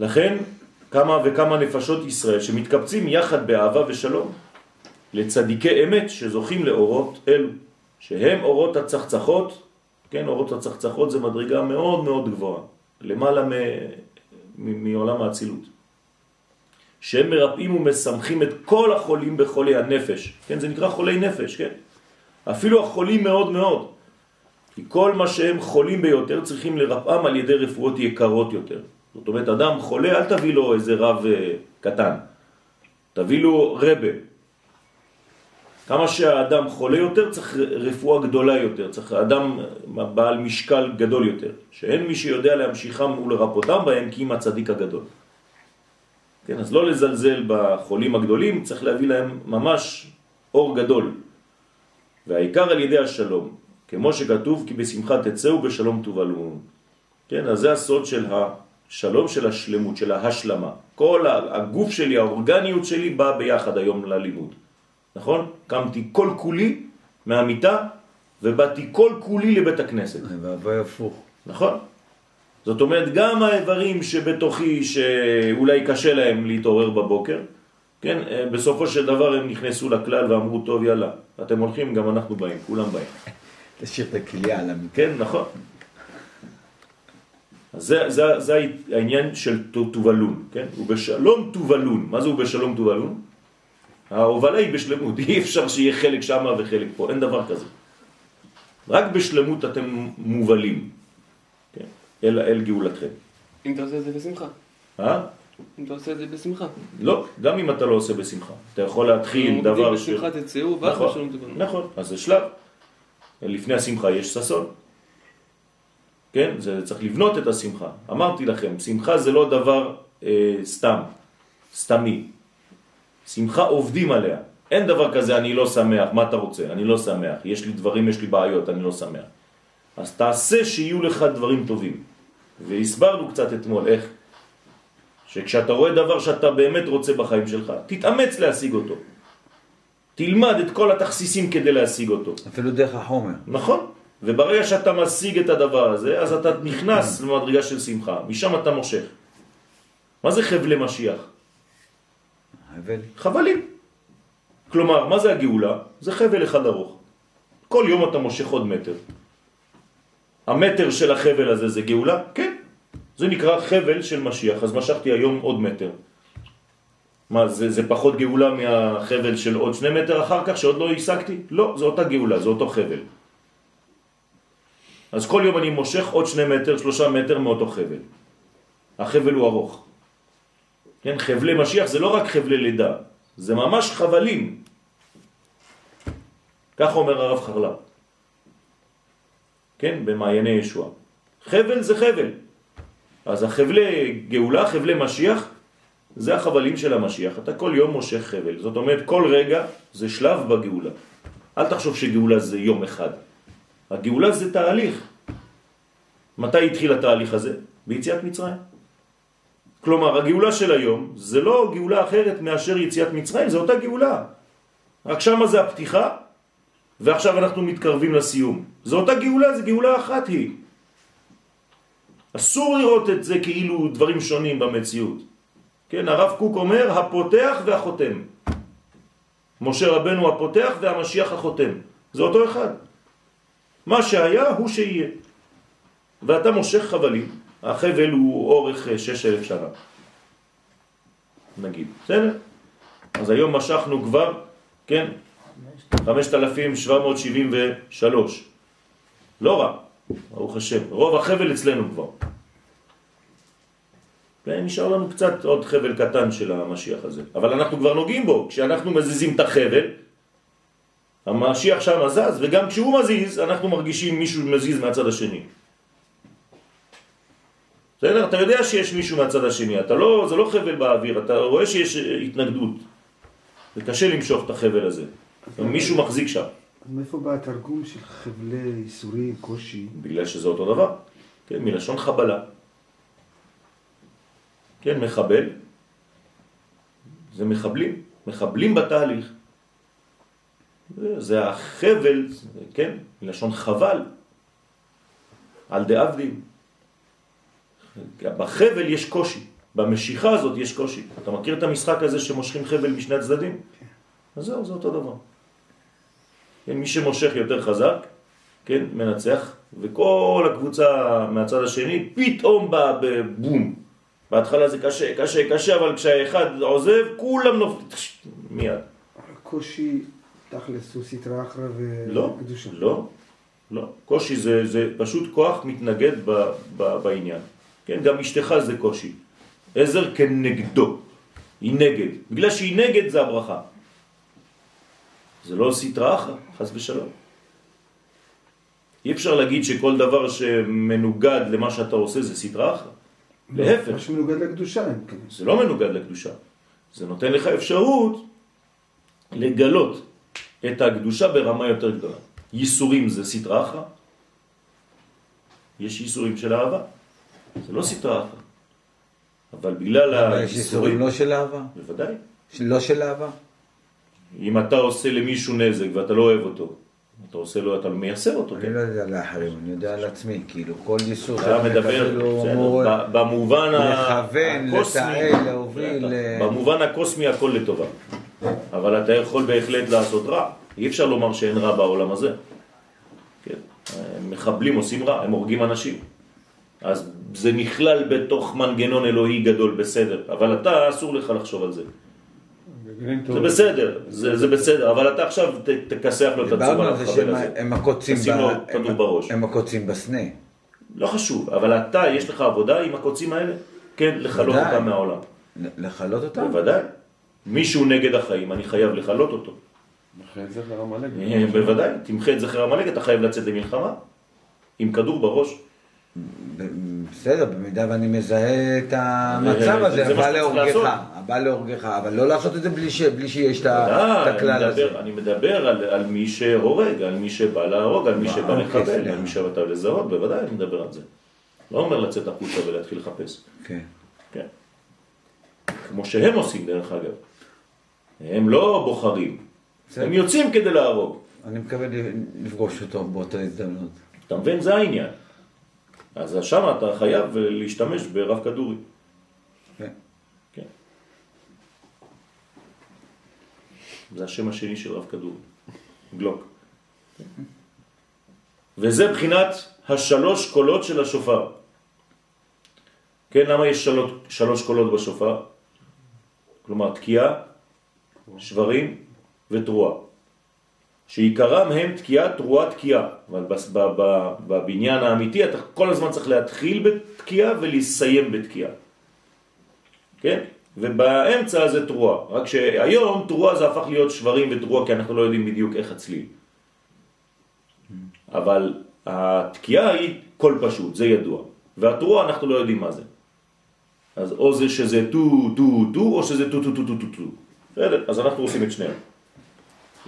לכן, כמה וכמה נפשות ישראל שמתקבצים יחד באהבה ושלום לצדיקי אמת שזוכים לאורות אלו, שהם אורות הצחצחות, כן, אורות הצחצחות זה מדרגה מאוד מאוד גבוהה, למעלה מעולם האצילות. שהם מרפאים ומשמחים את כל החולים בחולי הנפש, כן, זה נקרא חולי נפש, כן? אפילו החולים מאוד מאוד. כי כל מה שהם חולים ביותר צריכים לרפאם על ידי רפואות יקרות יותר. זאת אומרת, אדם חולה, אל תביא לו איזה רב uh, קטן, תביא לו רבה. כמה שהאדם חולה יותר, צריך רפואה גדולה יותר, צריך אדם בעל משקל גדול יותר, שאין מי שיודע להמשיכם ולרפותם בהם כי אם הצדיק הגדול. כן, אז לא לזלזל בחולים הגדולים, צריך להביא להם ממש אור גדול. והעיקר על ידי השלום, כמו שכתוב כי בשמחה תצאו בשלום תובלו. כן, אז זה הסוד של השלום של השלמות, של ההשלמה. כל הגוף שלי, האורגניות שלי בא ביחד היום ללימוד. נכון? קמתי כל כולי מהמיטה ובאתי כל כולי לבית הכנסת. והווי הפוך. נכון. זאת אומרת, גם האיברים שבתוכי שאולי קשה להם להתעורר בבוקר, כן, אה, בסופו של דבר הם נכנסו לכלל ואמרו, טוב, יאללה, אתם הולכים, גם אנחנו באים, כולם באים. <laughs> תשאיר את הכליה על המיטה. כן, נכון. אז זה, זה, זה העניין של תובלון, כן? ובשלום תובלון. מה זה ובשלום תובלון? ההובלה היא בשלמות, <laughs> אי אפשר שיהיה חלק שם וחלק פה, אין דבר כזה. רק בשלמות אתם מובלים, כן? אל, אל גאולתכם. אם אתה עושה את זה בשמחה. אה? אם אתה עושה את זה בשמחה. לא, גם אם אתה לא עושה בשמחה. אתה יכול להתחיל דבר ש... בשמחה תצאו, ואז נכון, בשלום. נכון, אז זה שלב. לפני השמחה יש ששון. כן? זה צריך לבנות את השמחה. אמרתי לכם, שמחה זה לא דבר אה, סתם, סתמי. שמחה עובדים עליה. אין דבר כזה, אני לא שמח, מה אתה רוצה? אני לא שמח, יש לי דברים, יש לי בעיות, אני לא שמח. אז תעשה שיהיו לך דברים טובים. והסברנו קצת אתמול איך שכשאתה רואה דבר שאתה באמת רוצה בחיים שלך, תתאמץ להשיג אותו. תלמד את כל התכסיסים כדי להשיג אותו. אפילו דרך החומר. נכון. וברגע שאתה משיג את הדבר הזה, אז אתה נכנס למדרגה של שמחה. משם אתה מושך. מה זה חבלי משיח? חבל. חבלים. כלומר, מה זה הגאולה? זה חבל אחד ארוך. כל יום אתה מושך עוד מטר. המטר של החבל הזה זה גאולה? כן. זה נקרא חבל של משיח, אז משכתי היום עוד מטר. מה, זה, זה פחות גאולה מהחבל של עוד שני מטר אחר כך שעוד לא השגתי? לא, זה אותה גאולה, זה אותו חבל. אז כל יום אני מושך עוד שני מטר, שלושה מטר מאותו חבל. החבל הוא ארוך. כן, חבלי משיח זה לא רק חבלי לידה, זה ממש חבלים. כך אומר הרב חרל"פ. כן, במעייני ישוע. חבל זה חבל. אז החבלי גאולה, חבלי משיח, זה החבלים של המשיח. אתה כל יום מושך חבל. זאת אומרת, כל רגע זה שלב בגאולה. אל תחשוב שגאולה זה יום אחד. הגאולה זה תהליך. מתי התחיל התהליך הזה? ביציאת מצרים. כלומר, הגאולה של היום זה לא גאולה אחרת מאשר יציאת מצרים, זה אותה גאולה. רק שמה זה הפתיחה, ועכשיו אנחנו מתקרבים לסיום. זה אותה גאולה, זה גאולה אחת היא. אסור לראות את זה כאילו דברים שונים במציאות. כן, הרב קוק אומר, הפותח והחותם. משה רבנו הפותח והמשיח החותם. זה אותו אחד. מה שהיה הוא שיהיה. ואתה מושך חבלים, החבל הוא אורך שש אלף שנה. נגיד, בסדר? אז היום משכנו כבר, כן, 5,773. לא רע. ברוך השם. רוב החבל אצלנו כבר. ונשאר לנו קצת עוד חבל קטן של המשיח הזה. אבל אנחנו כבר נוגעים בו. כשאנחנו מזיזים את החבל, המשיח שם זז, וגם כשהוא מזיז, אנחנו מרגישים מישהו מזיז מהצד השני. בסדר? אתה יודע שיש מישהו מהצד השני, אתה לא, זה לא חבל באוויר, אתה רואה שיש התנגדות. זה קשה למשוך את החבל הזה. מישהו מחזיק שם. מאיפה בא התרגום של חבלי איסורים, קושי? בגלל שזה אותו דבר. כן, מלשון חבלה. כן, מחבל, זה מחבלים, מחבלים בתהליך. זה החבל, כן, מלשון חבל, על דאבדים. בחבל יש קושי, במשיכה הזאת יש קושי. אתה מכיר את המשחק הזה שמושכים חבל משני הצדדים? אז זהו, זה אותו דבר. כן, מי שמושך יותר חזק, כן, מנצח, וכל הקבוצה מהצד השני פתאום בא בבום. בהתחלה זה קשה, קשה, קשה, אבל כשהאחד עוזב, כולם נופלים, מיד. קושי, תכלס, הוא סטרה אחרא לא, וקדושה. לא, לא. קושי זה, זה פשוט כוח מתנגד ב, ב, בעניין. כן, גם אשתך זה קושי. עזר כנגדו. היא נגד. בגלל שהיא נגד זה הברכה. זה לא סטרה אחרא, חס ושלום. אי אפשר להגיד שכל דבר שמנוגד למה שאתה עושה זה סטרה אחרא. להפך. מה שמנוגד לקדושה, כן. זה לא מנוגד לקדושה. זה נותן לך אפשרות לגלות את הקדושה ברמה יותר גדולה. ייסורים זה סטרה אחרא. יש ייסורים של אהבה. זה לא סטרה אחרא. אבל בגלל אבל יש הייסורים... לא של אהבה? בוודאי. לא של אהבה? אם אתה עושה למישהו נזק ואתה לא אוהב אותו, אתה עושה לו, אתה מייסר אותו, אני כן? לא יודע לאחרים, אני יודע על עצמי, כאילו כל ייסור אתה שאתה מדבר, במובן לכוון, לתעל, להוביל. ל- במובן הקוסמי הכל לטובה. אבל אתה יכול בהחלט לעשות רע. אי אפשר לומר שאין רע בעולם הזה. כן. מחבלים עושים רע, הם הורגים אנשים. אז זה נכלל בתוך מנגנון אלוהי גדול, בסדר. אבל אתה, אסור לך לחשוב על זה. זה. בסדר, זה, זה בסדר, אבל אתה עכשיו ת, תכסח לו את דיברנו הצבע על זה שהם הזה. הם הקוצים ב- לו הם- כדור בראש. הם הקוצים בסנה. לא חשוב, אבל אתה, יש לך עבודה עם הקוצים האלה? כן, לכלות ודאי. אותם מהעולם. ל- לכלות אותם? בוודאי. מישהו נגד החיים, אני חייב לכלות אותו. אחרי זה זכר עמלק. אה, בוודאי, תמחה את זכר עמלק, אתה חייב לצאת למלחמה. עם כדור בראש. בסדר, במידה ואני מזהה את המצב זה- הזה, הבא. להורגך, הבא להורגך, אבל לא לעשות את זה בלי שיש את ה- ודאי, את הכלל אני הזה. מדבר- אני מדבר על, על מי שהורג, על מי שבא להרוג, על מי אה, שבא לחבל, סליחה. על מי שבא לזהות, בוודאי אני מדבר על זה. לא אומר לצאת החוצה ולהתחיל לחפש. כן. כן. כמו שהם עושים דרך אגב. הם לא בוחרים, בסדר. הם יוצאים כדי להרוג. אני מקווה לפגוש אותו באותה הזדמנות. אתה מבין? זה העניין. אז שם אתה חייב להשתמש ברב כדורי. כן. כן. זה השם השני של רב כדורי, גלוק. וזה בחינת השלוש קולות של השופר. כן, למה יש שלוש, שלוש קולות בשופר? כלומר, תקיעה, שברים ותרועה. שעיקרם הם תקיעה, תרועה, תקיעה. אבל בבניין האמיתי אתה כל הזמן צריך להתחיל בתקיעה ולסיים בתקיעה. כן? ובאמצע זה תרועה. רק שהיום תרועה זה הפך להיות שברים ותרועה כי אנחנו לא יודעים בדיוק איך הצליל. אבל התקיעה היא קול פשוט, זה ידוע. והתרועה אנחנו לא יודעים מה זה. אז או זה שזה טו טו טו או שזה טו טו טו טו טו טו. בסדר, אז אנחנו עושים את שניהם.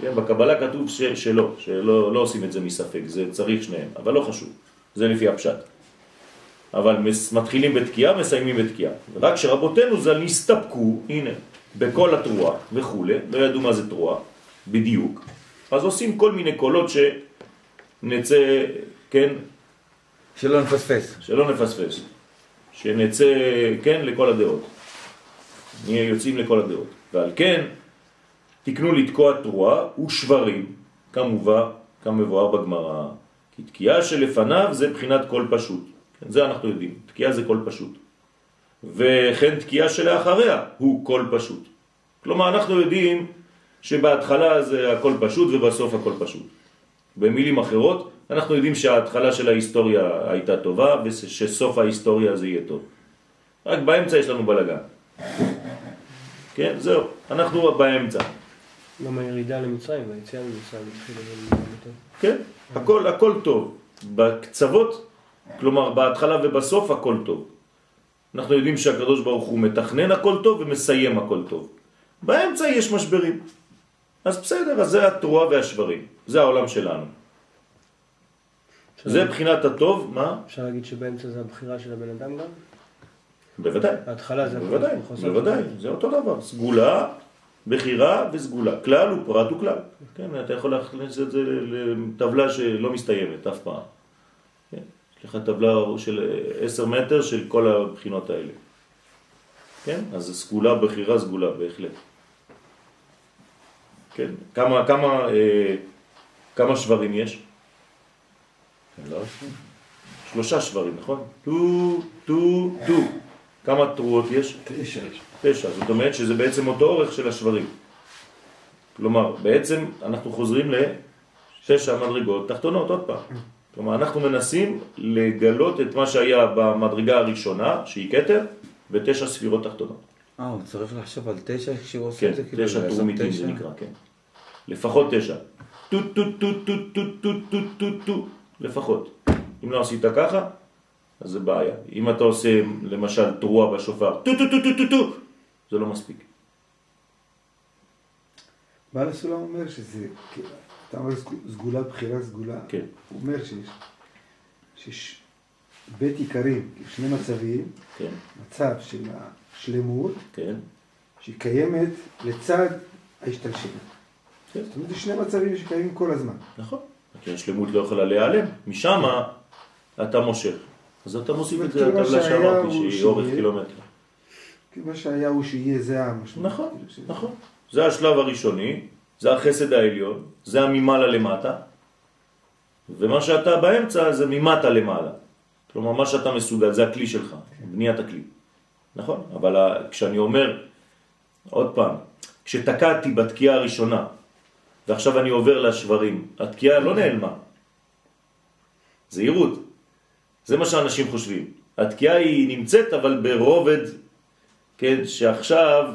כן, בקבלה כתוב ש, שלא, שלא לא עושים את זה מספק, זה צריך שניהם, אבל לא חשוב, זה לפי הפשט. אבל מתחילים בתקיעה, מסיימים בתקיעה. רק שרבותינו ז"ל נסתפקו, הנה, בכל התרועה וכו', לא ידעו מה זה תרועה, בדיוק. אז עושים כל מיני קולות שנצא, כן, שלא נפספס. שלא נפספס, שנצא, כן, לכל הדעות. נהיה יוצאים לכל הדעות. ועל כן, תקנו לתקוע תרועה ושברים, כמובן, כמבואר בגמרא, כי תקיעה שלפניו זה בחינת קול פשוט. כן, זה אנחנו יודעים, תקיעה זה קול פשוט. וכן תקיעה שלאחריה הוא קול פשוט. כלומר, אנחנו יודעים שבהתחלה זה הכל פשוט ובסוף הכל פשוט. במילים אחרות, אנחנו יודעים שההתחלה של ההיסטוריה הייתה טובה ושסוף ההיסטוריה זה יהיה טוב. רק באמצע יש לנו בלגן. כן, זהו, אנחנו באמצע. גם הירידה למצרים והיציאה למצרים התחילה יותר. כן, הכל, הכל טוב. בקצוות, כלומר בהתחלה ובסוף הכל טוב. אנחנו יודעים שהקדוש ברוך הוא מתכנן הכל טוב ומסיים הכל טוב. באמצע יש משברים. אז בסדר, אז זה התרועה והשברים. זה העולם שלנו. זה בחינת הטוב, מה? אפשר להגיד שבאמצע זה הבחירה של הבן אדם גם? בוודאי. ההתחלה זה... בוודאי, חוסר בוודאי, זה אותו דבר. סגולה, בחירה וסגולה. כלל הוא פרט הוא כלל. כן, אתה יכול להכניס את זה לטבלה שלא מסתיימת אף פעם. כן, יש לך טבלה של עשר מטר של כל הבחינות האלה. כן, אז סגולה, בחירה, סגולה, בהחלט. כן, כמה, כמה, אה, כמה שברים יש? שלושה שברים, נכון? טו, טו, טו. כמה תרועות יש? תשע. תשע, זאת אומרת שזה בעצם אותו אורך של השברים. כלומר, בעצם אנחנו חוזרים לתשע מדרגות תחתונות עוד פעם. כלומר, אנחנו מנסים לגלות את מה שהיה במדרגה הראשונה, שהיא כתר, בתשע ספירות תחתונות. אה, הוא צריך לחשוב על תשע כשהוא עושה כן, את זה? כאילו, תשע טרומיטים? זה נקרא, כן. לפחות תשע. טו טו טו טו טו טו טו טו טו לפחות. אם לא עשית ככה, אז זה בעיה. אם אתה עושה למשל תרועה בשופר, טו טו טו טו טו טו, זה לא מספיק. בעל הסולם אומר שזה, אתה אומר סג- סגולה, בחירה סגולה, כן. הוא אומר שיש, שיש בעיקרון, שני מצבים, כן, מצב של השלמות, כן, שהיא קיימת לצד ההשתלשלות. כן. זאת אומרת, זה שני מצבים שקיימים כל הזמן. נכון. כי השלמות לא יכולה להיעלם. משם אתה מושך. אז אתה מוסיף את זה כאילו לטבלה שהיה שאמרתי, שהיא אורך. קילומטר. כי מה שהיה הוא שיהיה זה המשמעות. נכון, כאילו, נכון. זה השלב הראשוני, זה החסד העליון, זה הממעלה למטה, ומה שאתה באמצע זה ממטה למעלה. כלומר, מה שאתה מסוגל, זה הכלי שלך, בניית הכלי. נכון? אבל כשאני אומר, עוד פעם, כשתקעתי בתקיעה הראשונה, ועכשיו אני עובר לשברים, התקיעה לא נעלמה. זהירות. זה מה שאנשים חושבים. התקיעה היא נמצאת, אבל ברובד, כן, שעכשיו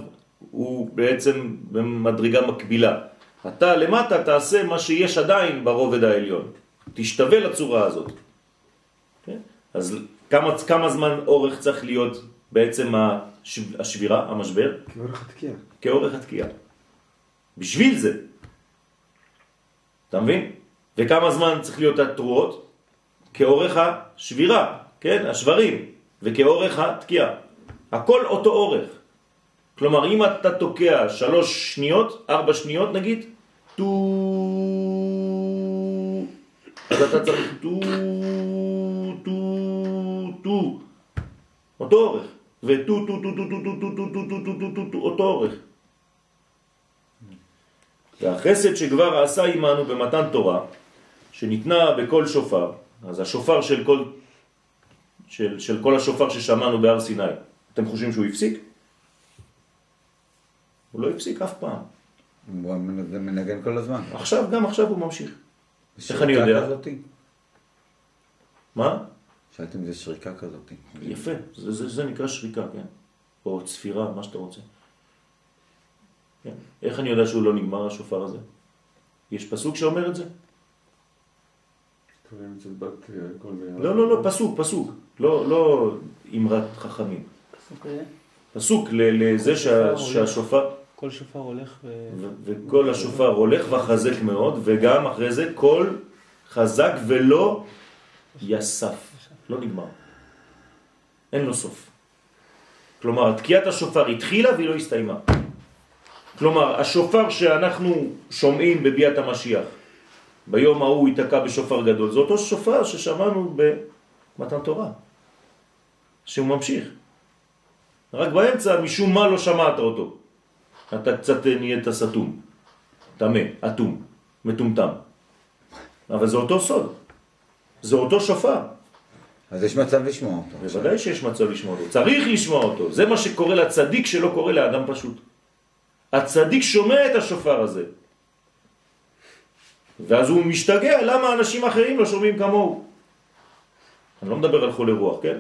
הוא בעצם במדרגה מקבילה. אתה למטה תעשה מה שיש עדיין ברובד העליון. תשתווה לצורה הזאת. כן? אז כמה, כמה זמן אורך צריך להיות בעצם השב- השבירה, המשבר? כאורך התקיעה. כאורך התקיעה. בשביל זה. אתה מבין? וכמה זמן צריך להיות התרועות? כאורך השבירה, כן? השברים, וכאורך התקיעה. הכל אותו אורך. כלומר, אם אתה תוקע שלוש שניות, ארבע שניות נגיד, טו... אז אתה צריך טו, טו, טו. אותו אורך. וטו, טו, טו, טו, טו, טו, טו, טו, טו, טו, טו, טו, טו, טו, אותו אורך. והחסד שכבר עשה עמנו במתן תורה, שניתנה בקול שופר, אז השופר של קול, של, של קול השופר ששמענו בהר סיני, אתם חושבים שהוא הפסיק? הוא לא הפסיק אף פעם. הוא מנגן- מנגן כל הזמן. עכשיו, גם עכשיו הוא ממשיך. איך אני שריקה יודע? כזאתי? מה? שאלתי אם זה שריקה כזאת. יפה, זה, זה, זה נקרא שריקה, כן? או צפירה, מה שאתה רוצה. כן. איך אני יודע שהוא לא נגמר השופר הזה? יש פסוק שאומר את זה? קוראים אצל בת אה, כל מיני... לא, לא, לא, פסוק, פסוק. לא, לא אמרת חכמים. פסוק ל- לזה שה, שהשופר, כל שופר הולך ו... וכל השופר הולך וחזק מאוד, וגם אחרי זה קול חזק ולא יסף. לא נגמר. אין לו סוף. כלומר, תקיעת השופר התחילה והיא לא הסתיימה. כלומר, השופר שאנחנו שומעים בביאת המשיח, ביום ההוא ייתקע בשופר גדול, זה אותו שופר ששמענו במתן תורה, שהוא ממשיך. רק באמצע, משום מה לא שמעת אותו. אתה קצת נהיית סתום, טמא, אטום, מטומטם. אבל זה אותו סוד, זה אותו שופר. אז יש מצב לשמוע אותו. בוודאי שיש מצב לשמוע אותו, צריך לשמוע אותו, זה מה שקורה לצדיק שלא קורה לאדם פשוט. הצדיק שומע את השופר הזה, ואז הוא משתגע למה אנשים אחרים לא שומעים כמוהו. אני לא מדבר על חולי רוח, כן?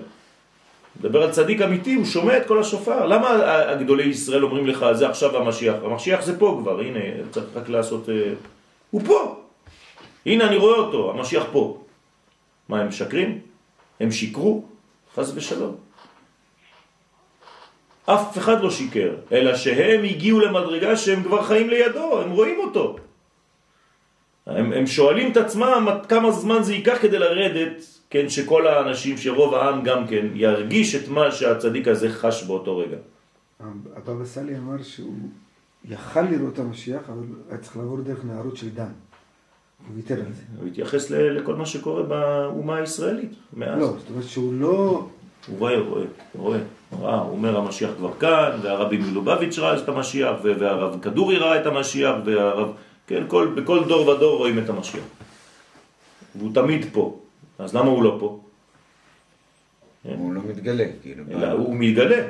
מדבר על צדיק אמיתי, הוא שומע את כל השופר. למה הגדולי ישראל אומרים לך, זה עכשיו המשיח? המשיח זה פה כבר, הנה, צריך רק לעשות... אה, הוא פה! הנה אני רואה אותו, המשיח פה. מה, הם משקרים? הם שיקרו? חס ושלום. אף אחד לא שיקר, אלא שהם הגיעו למדרגה שהם כבר חיים לידו, הם רואים אותו. הם, הם שואלים את עצמם כמה זמן זה ייקח כדי לרדת, כן, שכל האנשים, שרוב העם גם כן, ירגיש את מה שהצדיק הזה חש באותו רגע. הבבא סאלי אמר שהוא יכל לראות את המשיח, אבל היה צריך לעבור דרך נערות של דן. הוא ויתר על זה. הוא התייחס לכל מה שקורה באומה הישראלית מאז. לא, זאת אומרת שהוא לא... הוא רואה, הוא רואה, הוא רואה. ראה, הוא אומר המשיח כבר כאן, והרבי מלובביץ' ראה את המשיח, והרב כדורי ראה את המשיח, והרב... כן, כל, בכל דור ודור רואים את המשיח. והוא תמיד פה. אז למה הוא לא פה? הוא לא מתגלה, כאילו. אלא הוא מתגלה.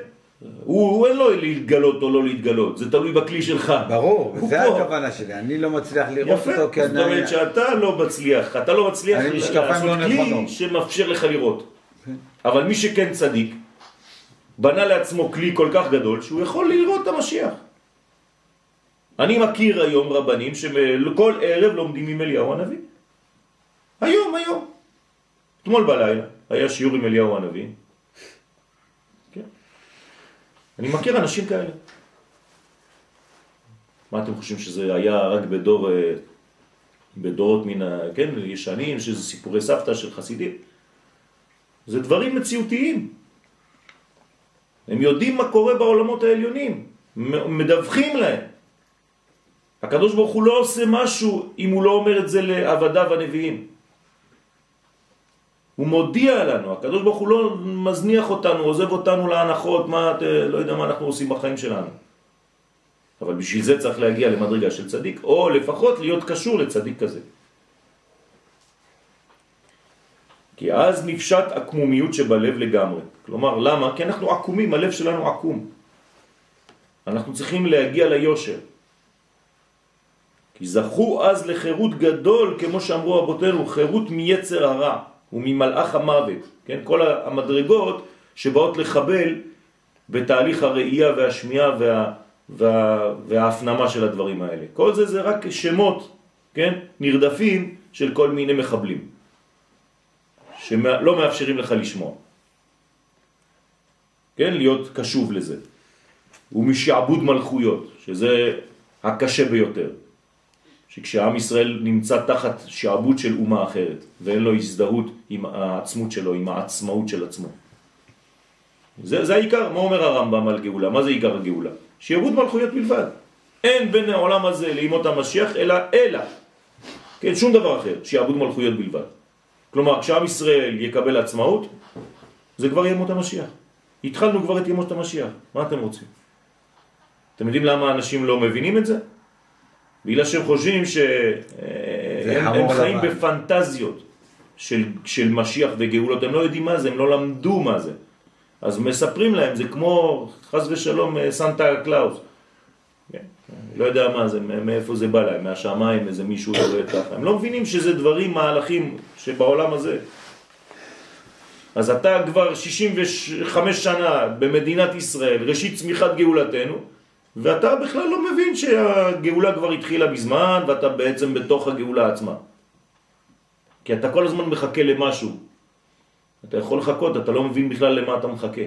הוא, הוא אין לו להתגלות או לא להתגלות, זה תלוי בכלי שלך. ברור, זה פה. הכוונה שלי, אני לא מצליח לראות יפה, אותו כי זאת אומרת. שאתה לא מצליח, אתה לא מצליח לעשות לא כלי נכונות. שמאפשר לך לראות. כן. אבל מי שכן צדיק, בנה לעצמו כלי כל כך גדול שהוא יכול לראות את המשיח. אני מכיר היום רבנים שכל ערב לומדים עם אליהו הנביא. היום, היום. אתמול בלילה היה שיעור עם אליהו הנביא. כן. אני מכיר אנשים כאלה. מה אתם חושבים שזה היה רק בדור, אה, בדורות מן. כן, ישנים, שזה סיפורי סבתא של חסידים? זה דברים מציאותיים. הם יודעים מה קורה בעולמות העליונים, מדווחים להם. הקדוש ברוך הוא לא עושה משהו אם הוא לא אומר את זה לעבדיו הנביאים. הוא מודיע לנו, הקדוש ברוך הוא לא מזניח אותנו, עוזב אותנו להנחות, מה, לא יודע מה אנחנו עושים בחיים שלנו. אבל בשביל זה צריך להגיע למדרגה של צדיק, או לפחות להיות קשור לצדיק כזה. כי אז נפשט עקמומיות שבלב לגמרי. כלומר, למה? כי אנחנו עקומים, הלב שלנו עקום. אנחנו צריכים להגיע ליושר. זכו אז לחירות גדול, כמו שאמרו אבותינו, חירות מיצר הרע וממלאך המוות. כן? כל המדרגות שבאות לחבל בתהליך הראייה והשמיעה וה, וה, וההפנמה של הדברים האלה. כל זה זה רק שמות, כן? נרדפים של כל מיני מחבלים, שלא מאפשרים לך לשמוע. כן? להיות קשוב לזה. ומשעבוד מלכויות, שזה הקשה ביותר. שכשעם ישראל נמצא תחת שעבוד של אומה אחרת, ואין לו הזדהות עם העצמות שלו, עם העצמאות של עצמו. זה, זה העיקר, מה אומר הרמב"ם על גאולה? מה זה עיקר הגאולה? שיעבוד מלכויות בלבד. אין בין העולם הזה לימות המשיח אלא אלא. כן, שום דבר אחר, שיעבוד מלכויות בלבד. כלומר, כשעם ישראל יקבל עצמאות, זה כבר ימות המשיח. התחלנו כבר את ימות המשיח, מה אתם רוצים? אתם יודעים למה אנשים לא מבינים את זה? בגלל שהם חושבים שהם הם חמור חיים לבן. בפנטזיות של, של משיח וגאולות, הם לא יודעים מה זה, הם לא למדו מה זה. אז מספרים להם, זה כמו חס ושלום אה, סנטה קלאוס. כן, לא יודע מה זה, מאיפה זה בא להם, מהשמיים, איזה מישהו יורד ככה. הם לא מבינים שזה דברים, מהלכים שבעולם הזה. אז אתה כבר 65 שנה במדינת ישראל, ראשית צמיחת גאולתנו, ואתה בכלל לא מבין שהגאולה כבר התחילה מזמן, ואתה בעצם בתוך הגאולה עצמה. כי אתה כל הזמן מחכה למשהו. אתה יכול לחכות, אתה לא מבין בכלל למה אתה מחכה.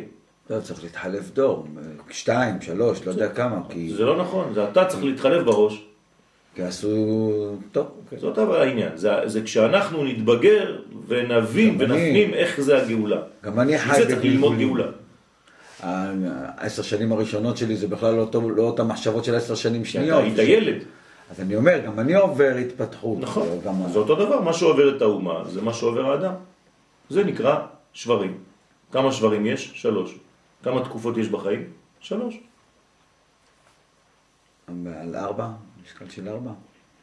לא, צריך להתחלף דור, שתיים, שלוש, לא יודע כמה, כי זה לא נכון, זה אתה צריך להתחלף בראש. כי עשו... טוב, אוקיי. זאת אבל העניין, זה, זה כשאנחנו נתבגר ונבין גם אני- ונפנים איך זה הגאולה. גם אני חי זה צריך ללמוד בגלגולים. גאולה. העשר שנים הראשונות שלי זה בכלל לא, לא אותן מחשבות של עשר שנים שניות. אתה היית ילד. אז אני אומר, גם אני עובר התפתחות. נכון, גם זה אותו דבר, מה שעובר את האומה זה מה שעובר האדם. זה נקרא שברים. כמה שברים יש? שלוש. כמה תקופות יש בחיים? שלוש. על ארבע, משקל של ארבע.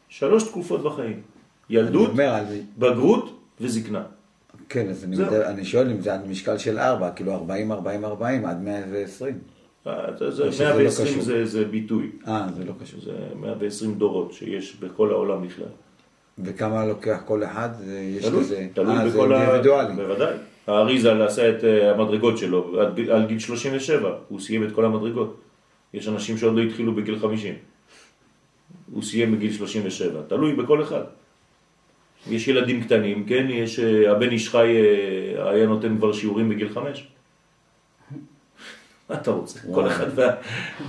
שלוש תקופות בחיים. ילדות, אומר. בגרות וזקנה. כן, אז אני. יודע, אני שואל אם זה על משקל של ארבע, כאילו 40, 40, 40, עד 120. אה, זה- זה שזה לא 120 קשור. זה, זה ביטוי. אה, זה לא קשור. זה 120 דורות שיש בכל העולם בכלל. וכמה לוקח כל אחד? זה- יש תלוי, לזה... תלוי אה, זה בכל ה... אינדיבידואלי. בוודאי. האריזה עשה את אה, המדרגות שלו עד, על גיל 37, הוא סיים את כל המדרגות. יש אנשים שעוד לא התחילו בגיל 50. הוא סיים בגיל 37, תלוי בכל אחד. יש ילדים קטנים, כן? יש, אה, הבן איש חי אה, היה נותן כבר שיעורים בגיל 5. <laughs> מה אתה רוצה? כל אחד וה,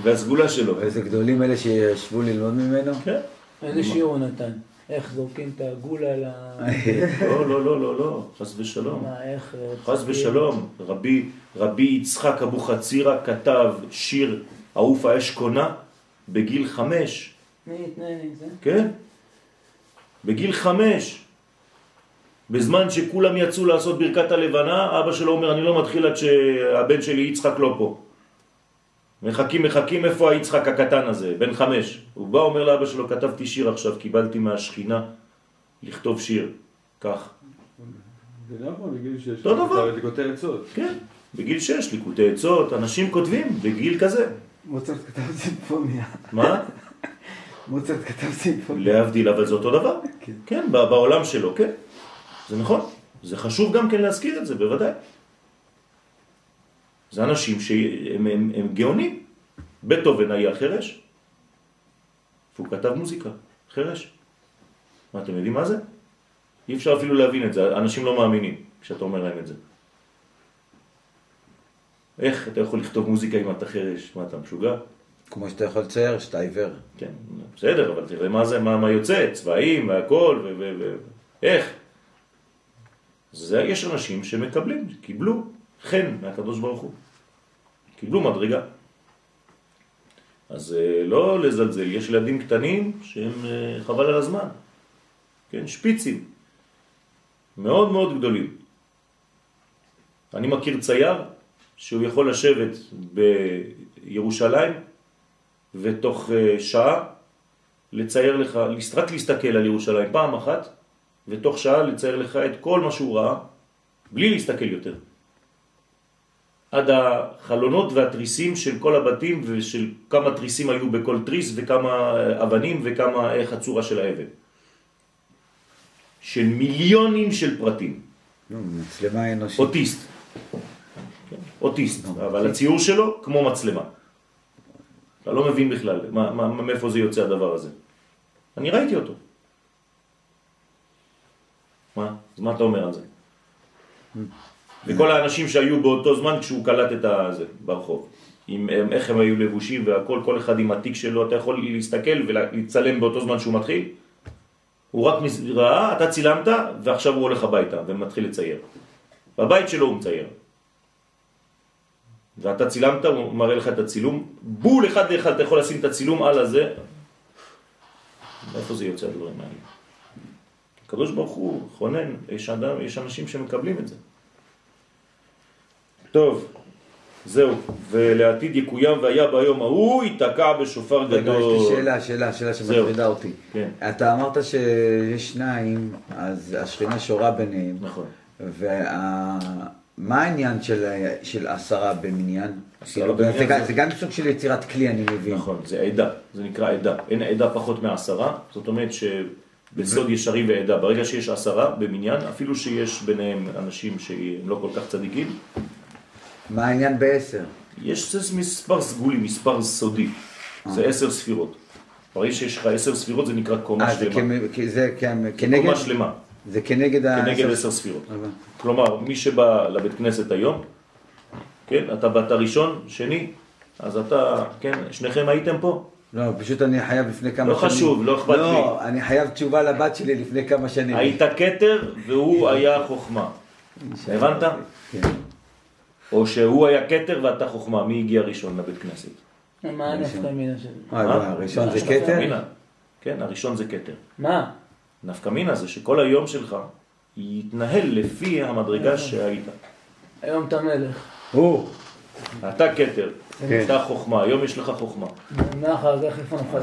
והסגולה שלו. ואיזה גדולים אלה שישבו ללמוד ממנו? כן. איזה שיעור הוא נתן? איך זורקים את הגולה ל... לא, לא, לא, לא, לא, חס ושלום. מה, איך... אה, חס? ושלום. רבי, רבי יצחק אבוחצירא כתב שיר עוף האש קונה בגיל חמש, תני, תני, זה. כן? בגיל חמש. בזמן שכולם יצאו לעשות ברכת הלבנה, אבא שלו אומר, אני לא מתחיל עד שהבן שלי יצחק לא פה. מחכים, מחכים, איפה היצחק הקטן הזה, בן חמש. הוא בא, אומר לאבא שלו, כתבתי שיר עכשיו, קיבלתי מהשכינה לכתוב שיר. כך. זה נכון, בגיל שש. אותו דבר. כותב עצות. כן, בגיל שש, ליקוטי עצות, אנשים כותבים בגיל כזה. מוצרט כתב סימפוניה. מה? מוצרט כתב סימפוניה. להבדיל, אבל זה אותו דבר. כן. כן, בעולם שלו, כן. זה נכון. זה חשוב גם כן להזכיר את זה, בוודאי. זה אנשים שהם הם, הם גאונים. בטהובן היה חרש, והוא כתב מוזיקה, חרש. מה, אתם יודעים מה זה? אי אפשר אפילו להבין את זה, אנשים לא מאמינים כשאתה אומר להם את זה. איך אתה יכול לכתוב מוזיקה אם אתה חרש? מה, אתה משוגע? כמו שאתה יכול לצייר, שאתה עיוור. כן, בסדר, אבל תראה מה זה, מה, מה יוצא, צבעים והכל, ו... ו, ו איך? זה, יש אנשים שמקבלים, קיבלו חן מהקדוש ברוך הוא. קיבלו מדרגה. אז אה, לא לזלזל, יש ילדים קטנים שהם אה, חבל על הזמן. כן, שפיצים. מאוד מאוד גדולים. אני מכיר צייר שהוא יכול לשבת בירושלים ותוך אה, שעה לצייר לך, רק להסתכל על ירושלים פעם אחת, ותוך שעה לצייר לך את כל מה שהוא ראה, בלי להסתכל יותר. עד החלונות והתריסים של כל הבתים ושל כמה תריסים היו בכל תריס וכמה אה, אבנים וכמה איך הצורה של האבן. של מיליונים של פרטים. לא, מצלמה אנושית. אוטיסט. כן, אוטיסט, אבל הציור שלו כמו מצלמה. אתה לא מבין בכלל מה, מה, מאיפה זה יוצא הדבר הזה. אני ראיתי אותו. מה? אז מה אתה אומר על זה? וכל האנשים שהיו באותו זמן כשהוא קלט את הזה ברחוב. עם, עם, איך הם היו לבושים והכל, כל אחד עם התיק שלו, אתה יכול להסתכל ולצלם באותו זמן שהוא מתחיל. הוא רק ראה, אתה צילמת, ועכשיו הוא הולך הביתה ומתחיל לצייר. בבית שלו הוא מצייר. ואתה צילמת, הוא מראה לך את הצילום, בול אחד לאחד אתה יכול לשים את הצילום על הזה. מאיפה זה יוצא הדברים האלה? הקדוש ברוך הוא חונן, יש, אדם, יש אנשים שמקבלים את זה. טוב, זהו, ולעתיד יקוים והיה ביום ההוא ייתקע בשופר רגע, גדול. יש לי שאלה, שאלה, שאלה שמטרידה אותי. כן. אתה אמרת שיש שניים, אז השכינה שורה ביניהם. נכון. ומה העניין של, של עשרה במניין? עשרה כאילו, במניין זה, זה- זה גם סוג של יצירת כלי, אני מבין. נכון, זה עדה, זה נקרא עדה. אין עדה פחות מעשרה, זאת אומרת שבסוד ישרים ועדה, ברגע שיש עשרה במניין, אפילו שיש ביניהם אנשים שהם לא כל כך צדיקים, מה העניין בעשר? יש מספר סגולי, מספר סודי, זה עשר ספירות. ברגע שיש לך עשר ספירות זה נקרא קומה אה, זה שלמה. כ- זה כנגד? קומה שלמה, זה כנגד ה... כנגד עשר ספירות. כלומר, מי שבא לבית כנסת היום, כן, אתה באת ראשון, שני, אז אתה, כן, שניכם הייתם פה? לא, פשוט אני חייב לפני כמה לא שנים. חשוב, לא אכפת לא, אני חייב תשובה לבת שלי לפני כמה שנים. היית כתר והוא היה חוכמה. הבנת? כן. או שהוא היה כתר ואתה חוכמה, מי הגיע ראשון לבית כנסת? מה הנפקא מינה של... מה, הראשון זה כתר? כן, הראשון זה כתר. מה? נפקא מינה זה שכל היום שלך יתנהל לפי המדרגה שהיית. היום אתה מלך. הוא. אתה כתר, כן. אתה חוכמה, היום יש לך חוכמה. מה אחר כך איפה נפל?